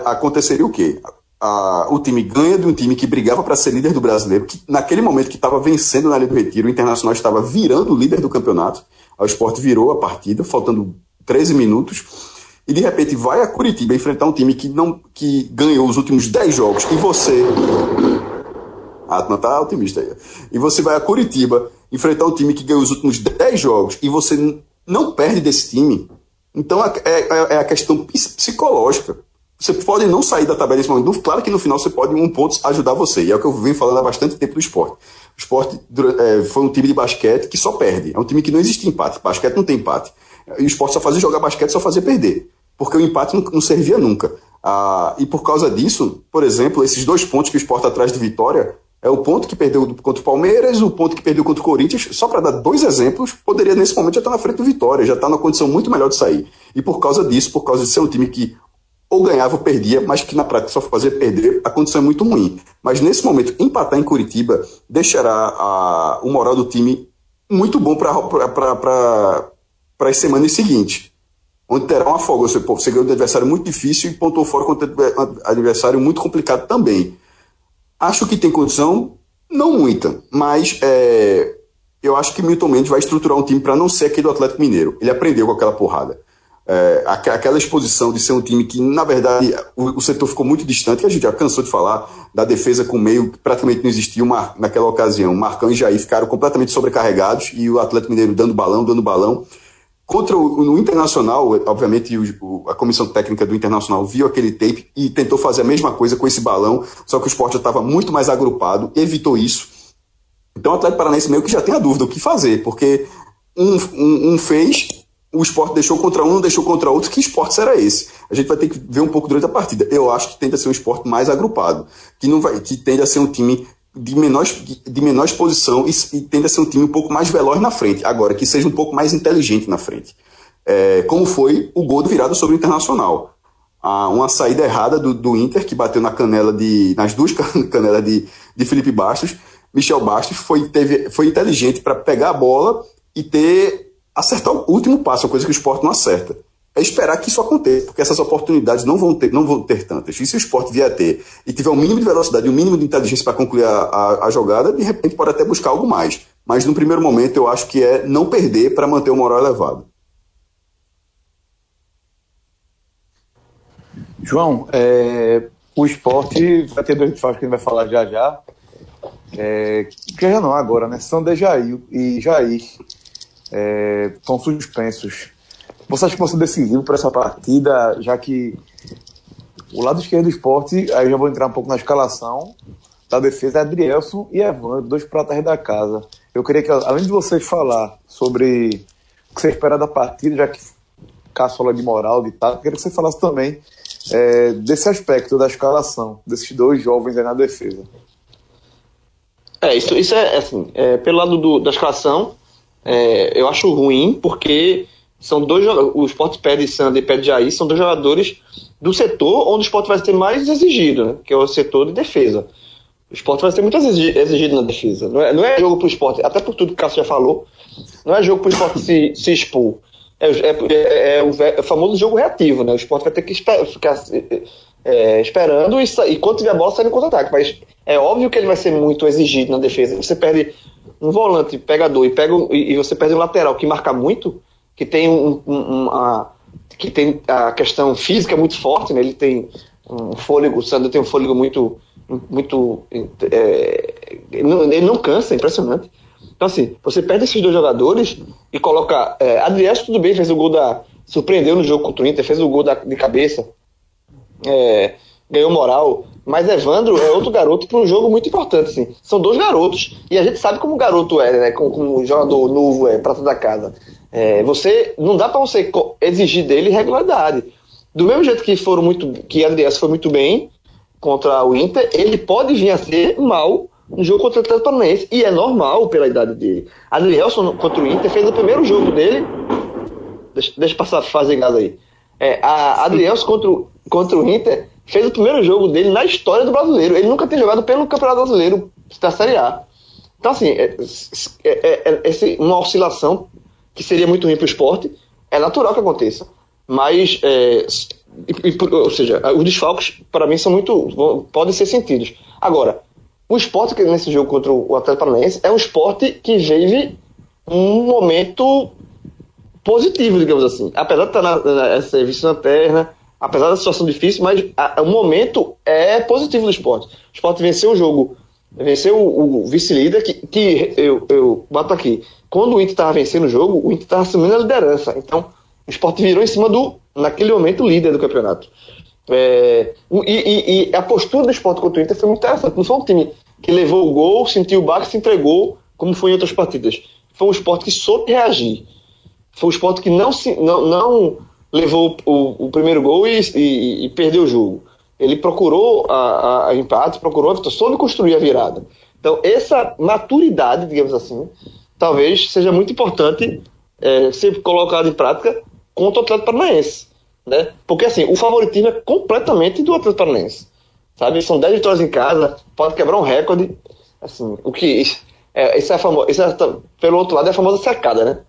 aconteceria o quê? A, o time ganha de um time que brigava para ser líder do brasileiro, que naquele momento que estava vencendo na Ilha do Retiro, o Internacional estava virando o líder do campeonato o esporte virou a partida, faltando 13 minutos, e de repente vai a Curitiba enfrentar um time que, não, que ganhou os últimos 10 jogos, e você. Ah, não tá otimista aí. E você vai a Curitiba enfrentar um time que ganhou os últimos 10 jogos e você não perde desse time. Então é, é, é a questão psicológica. Você pode não sair da tabela nesse momento. Claro que no final você pode um ponto ajudar você. E é o que eu venho falando há bastante tempo do esporte. O esporte é, foi um time de basquete que só perde. É um time que não existe empate. Basquete não tem empate. E o esporte só fazia jogar basquete, só fazia perder. Porque o empate não, não servia nunca. Ah, e por causa disso, por exemplo, esses dois pontos que o esporte atrás de vitória é o ponto que perdeu contra o Palmeiras, o ponto que perdeu contra o Corinthians, só para dar dois exemplos, poderia nesse momento já estar na frente do Vitória, já está numa condição muito melhor de sair. E por causa disso, por causa de ser um time que ou ganhava ou perdia, mas que na prática só fazia perder, a condição é muito ruim. Mas nesse momento, empatar em Curitiba deixará a, o moral do time muito bom para as semanas seguintes, onde terá uma folga. Você, você ganhou um adversário muito difícil e pontuou fora contra um adversário muito complicado também. Acho que tem condição, não muita, mas é, eu acho que Milton Mendes vai estruturar um time para não ser aquele do Atlético Mineiro. Ele aprendeu com aquela porrada é, aquela exposição de ser um time que, na verdade, o, o, setor ficou muito distante, que a gente já cansou de falar, da defesa com meio, que praticamente não existia uma, naquela ocasião. Marcão e Jair ficaram completamente sobrecarregados e o Atlético Mineiro dando balão, dando balão. Contra o no Internacional, obviamente o, a comissão técnica do Internacional viu aquele tape e tentou fazer a mesma coisa com esse balão, só que o esporte já estava muito mais agrupado, evitou isso. Então o Atlético Paranaense meio que já tem a dúvida o que fazer, porque um, um, um fez o esporte deixou contra um, não deixou contra outro, que esporte será esse? A gente vai ter que ver um pouco durante a partida. Eu acho que tende a ser um esporte mais agrupado, que, não vai, que tende a ser um time de menor, de menor exposição e, e tende a ser um time um pouco mais veloz na frente. Agora, que seja um pouco mais inteligente na frente. É, como foi o gol do virado sobre o Internacional. Ah, uma saída errada do, do Inter, que bateu na canela de, nas duas canelas de, de Felipe Bastos. Michel Bastos foi, teve, foi inteligente para pegar a bola e ter acertar o último passo, coisa que o esporte não acerta. É esperar que isso aconteça, porque essas oportunidades não vão ter, não vão ter tantas. E se o esporte vier a ter e tiver um mínimo de velocidade e um mínimo de inteligência para concluir a, a, a, jogada, de repente pode até buscar algo mais. Mas no primeiro momento eu acho que é não perder para manter o moral elevado. João, é, o esporte vai ter dois desfalques que a gente vai falar já já. É, que já não agora, né? São de Jair e Jair é, estão suspensos. Você acha que vai ser decisivo para essa partida, já que o lado esquerdo do esporte, aí já vou entrar um pouco na escalação da defesa, é Adrielson e Evandro, dois pratas da casa. Eu queria que, além de vocês falar sobre o que você espera da partida, já que caçola de moral, de tal, eu queria que você falasse também é, desse aspecto da escalação, desses dois jovens aí na defesa. É, isso, isso é assim, é, pelo lado do, da escalação, é, eu acho ruim porque são dois o Sport pede Sander e pede Jair são dois jogadores do setor onde o esporte vai ser mais exigido, né, que é o setor de defesa. O esporte vai ser muito exigido na defesa. Não é, não é jogo para o esporte, até por tudo que o Cássio já falou, não é jogo para o esporte se, se expor. É, é, é, é, o, é, o, famoso jogo reativo, né? O esporte vai ter que esper, ficar é, esperando e, e quando tiver a bola sair no contra-ataque. Mas é óbvio que ele vai ser muito exigido na defesa. Você perde um volante pegador e, pega, e você perde um lateral que marca muito, que tem um, um, uma, que tem a questão física muito forte, né? Ele tem um fôlego, o Sandro tem um fôlego muito, muito, é, ele não cansa, é impressionante. Então assim, você perde esses dois jogadores e coloca, é, Adriano tudo bem, fez o gol da, surpreendeu no jogo contra o Inter, fez o gol da, de cabeça, é, ganhou moral, mas Evandro é outro garoto para um jogo muito importante, assim. São dois garotos. E a gente sabe como o garoto é, né? Como, como o jogador novo é, prata da casa. É, você não dá para você exigir dele regularidade. Do mesmo jeito que foram muito, que Adriano foi muito bem contra o Inter, ele pode vir a ser mal no jogo contra o Atlético Paranaense e é normal pela idade dele. Adrielson contra o Inter fez o primeiro jogo dele. Deixa, deixa eu passar a fase gás aí. É, a Adrielson contra, contra o Inter fez o primeiro jogo dele na história do brasileiro. Ele nunca tinha jogado pelo Campeonato Brasileiro da Série A. Então, assim, é, é, é, é uma oscilação que seria muito ruim para o esporte, é natural que aconteça. Mas, é, ou seja, os desfalques, para mim, são muito. podem ser sentidos. Agora, o esporte que nesse jogo contra o Atlético Paranaense é um esporte que vive um momento positivo, digamos assim. Apesar de estar na, na, serviço lanterna, apesar da situação difícil, mas a, o momento é positivo do esporte. O esporte venceu o jogo, venceu o, o vice-líder, que, que eu, eu bato aqui. Quando o Inter estava vencendo o jogo, o Inter estava assumindo a liderança. Então, o esporte virou em cima do, naquele momento, líder do campeonato. É, e, e, e, a postura do esporte contra o Inter foi muito interessante. Não foi um time que levou o gol, sentiu o baque, se entregou, como foi em outras partidas. Foi um esporte que soube reagir. Foi um esporte que não, se, não, não levou o, o primeiro gol e, e, e, perdeu o jogo. Ele procurou a, a, a empate, procurou a vitória, soube construir a virada. Então, essa maturidade, digamos assim, talvez seja muito importante é, ser colocada em prática contra o Atlético Paranaense. Né? Porque assim, o favoritismo é completamente do Atlético Paranaense. Sabe? São 10 vitórias em casa, pode quebrar um recorde. Assim, o que. É, isso é famoso. Isso é, pelo outro lado, é a famosa secada, né?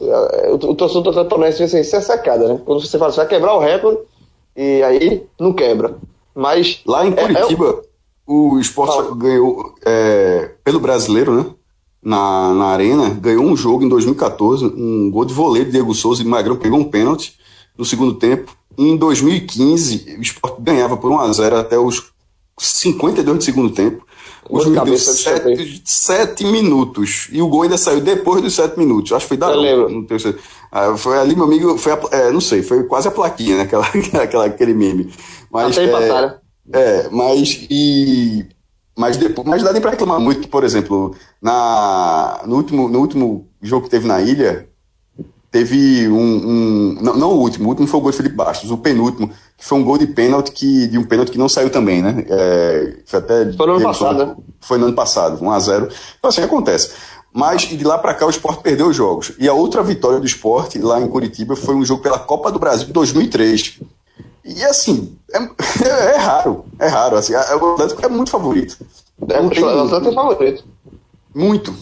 O, o torcedor do Atlético Paranaense assim, isso é secada, né? Quando você fala, você vai quebrar o recorde, e aí não quebra. Mas. Lá em Curitiba, é, é o esporte ganhou é, pelo brasileiro, né? Na, na Arena, ganhou um jogo em 2014, um gol de voleio de Diego Souza e Magrão pegou um pênalti no segundo tempo. Em 2015, o Sport ganhava por 1x0 até os 52 do segundo tempo. O juiz deu 7 minutos. E o gol ainda saiu depois dos 7 minutos. Acho que foi da. Eu lembro. Ah, foi ali, meu amigo, foi a, é, não sei, foi quase a plaquinha, né? Aquela, aquela, aquele meme. Mas, Até é, é, mas e mas, depois, mas dá nem para reclamar muito, por exemplo, na, no, último, no último jogo que teve na ilha, teve um. um não, não, o último, o último foi o gol de Felipe Bastos, o penúltimo, que foi um gol de pênalti que, de um pênalti que não saiu também, né? É, foi até. Foi no ano passado, né? Foi no ano passado, 1x0. Então assim acontece. Mas de lá para cá o esporte perdeu os jogos. E a outra vitória do esporte lá em Curitiba foi um jogo pela Copa do Brasil de 2003. E assim, é, é, é raro, é raro. Assim, o Atlético é muito favorito. É, o Atlético é favorito. Muito.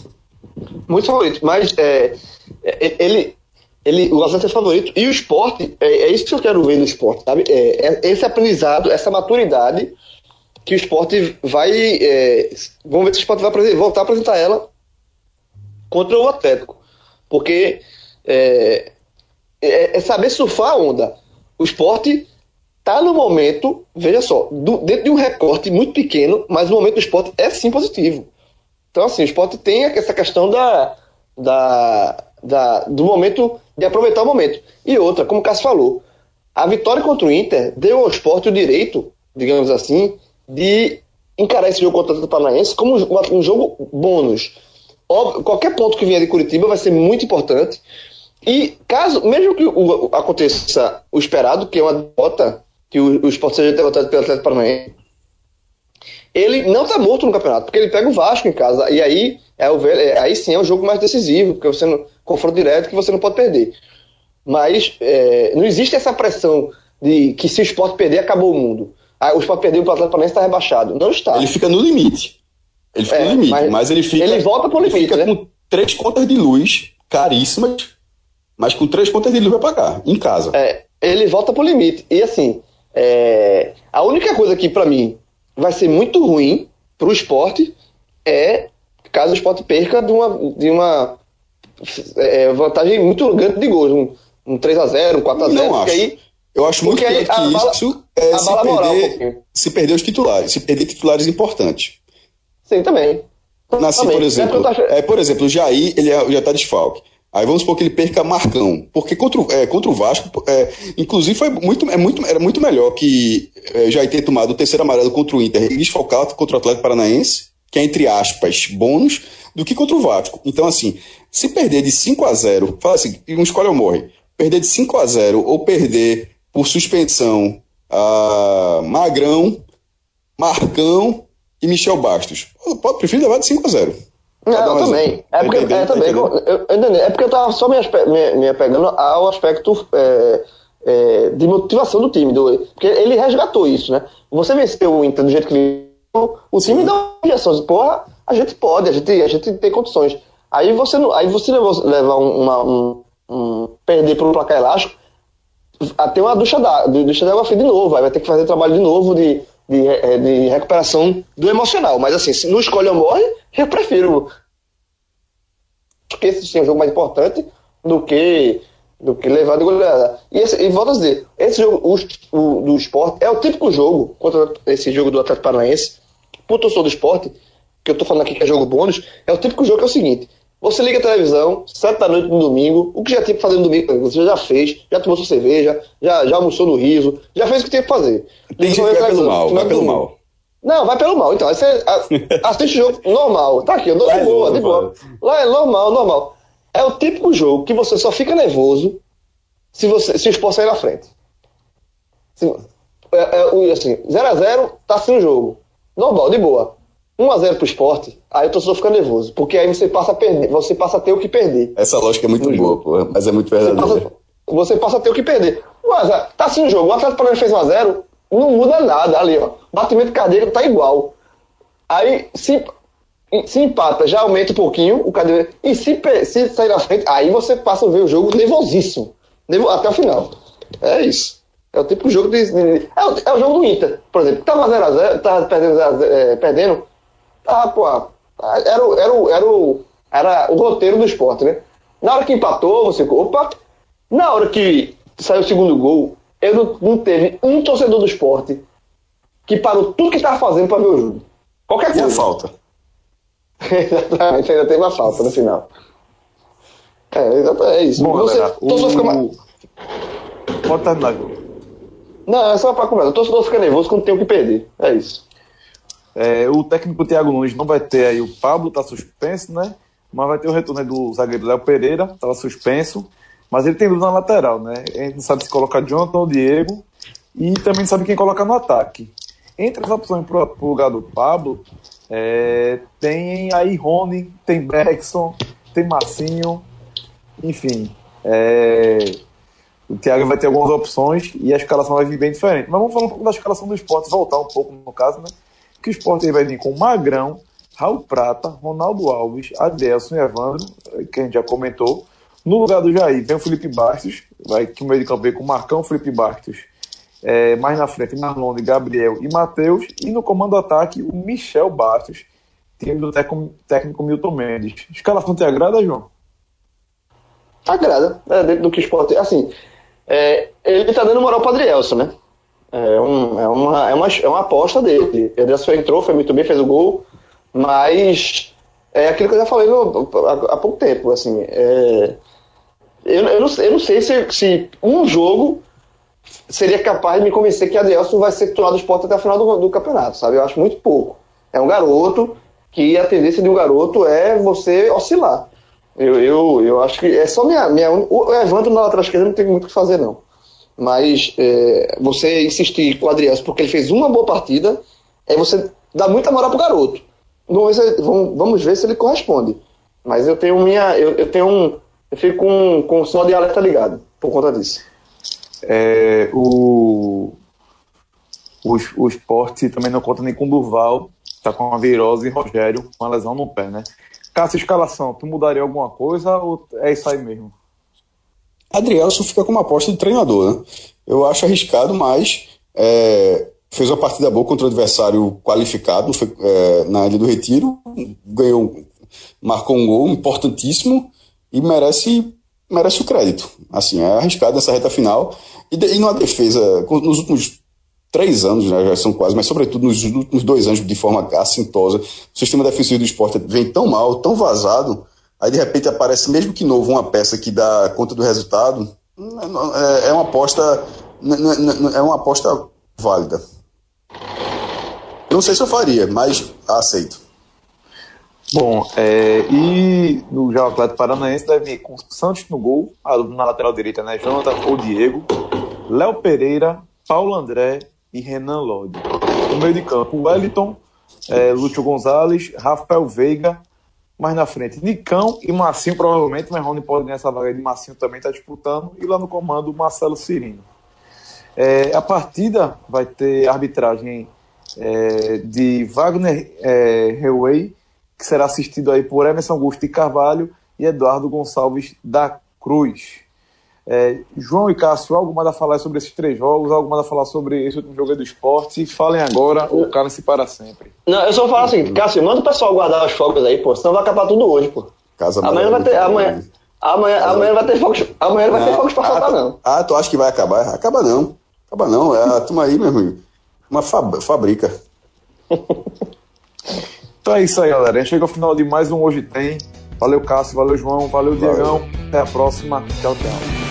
Muito favorito. Mas é, é, ele, ele, o Atlético é favorito. E o esporte, é, é isso que eu quero ver no esporte, sabe? É, é esse aprendizado, essa maturidade que o esporte vai. É, vamos ver se o esporte vai voltar a apresentar ela contra o Atlético. Porque é, é, é saber surfar a onda. O esporte tá no momento, veja só, do, dentro de um recorte muito pequeno, mas o momento do esporte é sim positivo. Então, assim, o esporte tem essa questão da, da, da, do momento, de aproveitar o momento. E outra, como o Cássio falou, a vitória contra o Inter deu ao esporte o direito, digamos assim, de encarar esse jogo contra o Paranaense como um, um jogo bônus. Óbvio, qualquer ponto que vier de Curitiba vai ser muito importante. E caso, mesmo que o, aconteça o esperado, que é uma derrota que o, o Sport seja derrotado pelo Atlético Paranaense, ele não está morto no campeonato, porque ele pega o Vasco em casa, e aí, é o, é, aí sim é o jogo mais decisivo, porque você não, confronto direto que você não pode perder. Mas é, não existe essa pressão de que se o Sport perder, acabou o mundo. Ah, o Sport perdeu, o Atlético Paranaense está rebaixado. Não está. Ele fica no limite. Ele fica é, no limite, mas, mas, ele fica. Ele volta pro limite. Ele fica né? com três contas de luz caríssimas, mas com três contas de luz vai pagar, em casa. É, ele volta pro limite. E assim, é, a única coisa que, para mim, vai ser muito ruim para o esporte é caso o esporte perca de uma, de uma é, vantagem muito grande de gols. Um, um 3x0, um 4x0. Não acho. Aí, eu acho muito pior que bala, isso é se perder, um se perder os titulares, se perder titulares importantes. Sim, também. Nasci, por exemplo, é, por exemplo, o Jair ele é, já está desfalque. Aí vamos supor que ele perca Marcão. Porque contra, o, é, contra o Vasco, é, inclusive, foi muito, é muito, era muito melhor que é, já ter tomado o terceiro amarelo contra o Inter e desfalcado contra o Atlético Paranaense, que é, entre aspas, bônus, do que contra o Vasco. Então, assim, se perder de 5 a 0 fala assim, um escolhe ou morre. Perder de 5 a 0 ou perder por suspensão a Magrão, Marcão e Michel Bastos. Pode, prefiro levar de 5 a 0 não, eu também. É porque, é, também eu, eu, é porque eu tava só me, me, me apegando ao aspecto é, é, de motivação do time. Do, porque ele resgatou isso, né? Você venceu o Inter do jeito que o time dá uma injeção. Porra, a gente pode, a gente, a gente tem condições. Aí você, aí você levar uma, um, um, perder por um placar elástico, até uma ducha d'água fria de novo. Aí vai ter que fazer trabalho de novo de de, é, de recuperação do emocional. Mas assim, se não escolhe ou morre, eu prefiro. Porque esse é um jogo mais importante do que do que levar de goleada. E, esse, e volto a dizer, esse jogo o, o, do esporte é o típico jogo, contra esse jogo do Atlético Paranaense, pro torcedor do esporte, que eu tô falando aqui que é jogo bônus, é o típico jogo que é o seguinte, você liga a televisão, sete da noite no domingo, o que já tinha que fazer no domingo, você já fez, já tomou sua cerveja, já, já almoçou no riso, já fez o que tinha que fazer. Tem que vai pelo mal, vai pelo mal. Não, vai pelo mal. Então, você assiste o jogo normal. Tá aqui, eu dou de boa, de boa. Lá é normal, normal. É o típico jogo que você só fica nervoso se, você, se o esporte sair na frente. Se, é, é, assim, 0x0, tá assim o jogo. Normal, de boa. 1x0 pro esporte, aí o torcedor fica nervoso. Porque aí você passa a perder, você passa a ter o que perder. Essa lógica é muito boa, pô, mas é muito verdadeira. Você passa, você passa a ter o que perder. Mas tá assim o jogo, o Atlético Paranaense fez 1x0, não muda nada ali, ó. Batimento cardíaco tá igual. Aí, se, se empata, já aumenta um pouquinho o cardíaco. E se, se sair na frente, aí você passa a ver o jogo nervosíssimo. Até o final. É isso. É o tipo de jogo de. é, o, é o jogo do Inter, por exemplo. Tava 0x0, tava perdendo, é, perdendo ah, pô, era, era, era, era, o, era o roteiro do esporte, né? Na hora que empatou, você. Opa! Na hora que saiu o segundo gol, eu não, não teve um torcedor do esporte que parou tudo que estava fazendo para ver o jogo. Qualquer coisa. E a falta. exatamente, ainda teve uma falta no final. É, exatamente, é isso. Bom, você, galera, o... fica mais... Pode terminar. Não, é só para conversa. O torcedor fica nervoso quando tem o que perder. É isso. É, o técnico Thiago Nunes não vai ter aí, o Pablo está suspenso, né? Mas vai ter o retorno do zagueiro Léo Pereira, estava suspenso, mas ele tem dúvida na lateral, né? A gente não sabe se colocar Jonathan ou Diego, e também não sabe quem colocar no ataque. Entre as opções para o lugar do Pablo, é, tem aí Rony, tem Bergson, tem Marcinho, enfim. É, o Thiago vai ter algumas opções e a escalação vai vir bem diferente. Mas vamos falar um pouco da escalação do esporte, voltar um pouco no caso, né? Que o esporte vai vir com Magrão, Raul Prata, Ronaldo Alves, Adelson e Evandro, que a gente já comentou. No lugar do Jair vem o Felipe Bastos, vai que o meio de campo vem com Marcão, Felipe Bastos. É, mais na frente, Marlon, Gabriel e Matheus. E no comando ataque, o Michel Bastos, time do técnico Milton Mendes. Escalação te agrada, João? Agrada, é, dentro do que o esporte. Assim, é, ele tá dando moral para Adrielson, né? É, um, é, uma, é, uma, é uma aposta dele. O Ederson entrou, foi muito bem, fez o gol, mas é aquilo que eu já falei no, há, há, pouco tempo. Assim, é, eu, eu, não, eu não sei se, se um jogo seria capaz de me convencer que Adelson vai ser titular do esporte até o final do, do campeonato, sabe? Eu acho muito pouco. É um garoto que a tendência de um garoto é você oscilar. Eu, eu, eu acho que é só minha. minha o Evandro na lateral esquerda não tem muito o que fazer, não. Mas é, você insistir com o Adriano porque ele fez uma boa partida, é você dá muita moral pro garoto. Vamos ver se, vamos, vamos ver se ele corresponde. Mas eu tenho minha. Eu, eu tenho um. Eu fico com, com o sinal de alerta ligado por conta disso. É, o, o, o esporte também não conta nem com o Durval, tá com uma virose e Rogério, uma lesão no pé, né? Cássio, escalação, tu mudaria alguma coisa ou é isso aí mesmo? Adrielson fica como aposta de treinador, né? Eu acho arriscado, mas é, fez uma partida boa contra o adversário qualificado foi, é, na Ilha do Retiro, ganhou, marcou um gol importantíssimo e merece, merece o crédito. Assim, é arriscado nessa reta final. E, de, e numa defesa, nos últimos três anos, né, já são quase, mas sobretudo nos últimos dois anos de forma assintosa, o sistema defensivo do esporte vem tão mal, tão vazado, aí de repente aparece, mesmo que novo, uma peça que dá conta do resultado, é, é uma aposta. É uma aposta válida. Não sei se eu faria, mas aceito. Bom, é, e no Jogo Atlético Paranaense deve vir com Santos no gol, na lateral direita, né? Jonathan ou Diego, Léo Pereira, Paulo André e Renan Lodi. No meio de campo, Wellington, é, Lúcio Gonzalez, Rafael Veiga, mais na frente, Nicão e Marcinho, provavelmente, mas Rony pode nessa vaga de Marcinho também está disputando, e lá no comando, Marcelo Cirino. É, a partida vai ter arbitragem é, de Wagner é, que será assistido aí por Emerson Augusto de Carvalho e Eduardo Gonçalves da Cruz. É, João e Cássio, algo mais a falar sobre esses três jogos, algo mais a falar sobre esse último jogo do esporte? Falem agora ou calem-se para sempre. Não, eu só vou falar assim, Cássio, manda o pessoal guardar os fogos aí, pô, senão vai acabar tudo hoje, pô. Casa amanhã vai ter. Amanhã, amanhã, amanhã vai ter fogos. Amanhã vai ter fogos pra soltar, não. Ah, tu acha que vai acabar? Acaba não. Acaba não. É a turma aí, meu irmão. Uma fabrica. então é isso aí, galera. A gente chega ao final de mais um Hoje Tem. Valeu, Cássio. Valeu, João. Valeu, valeu. Diegão. Até a próxima. Tchau, tchau.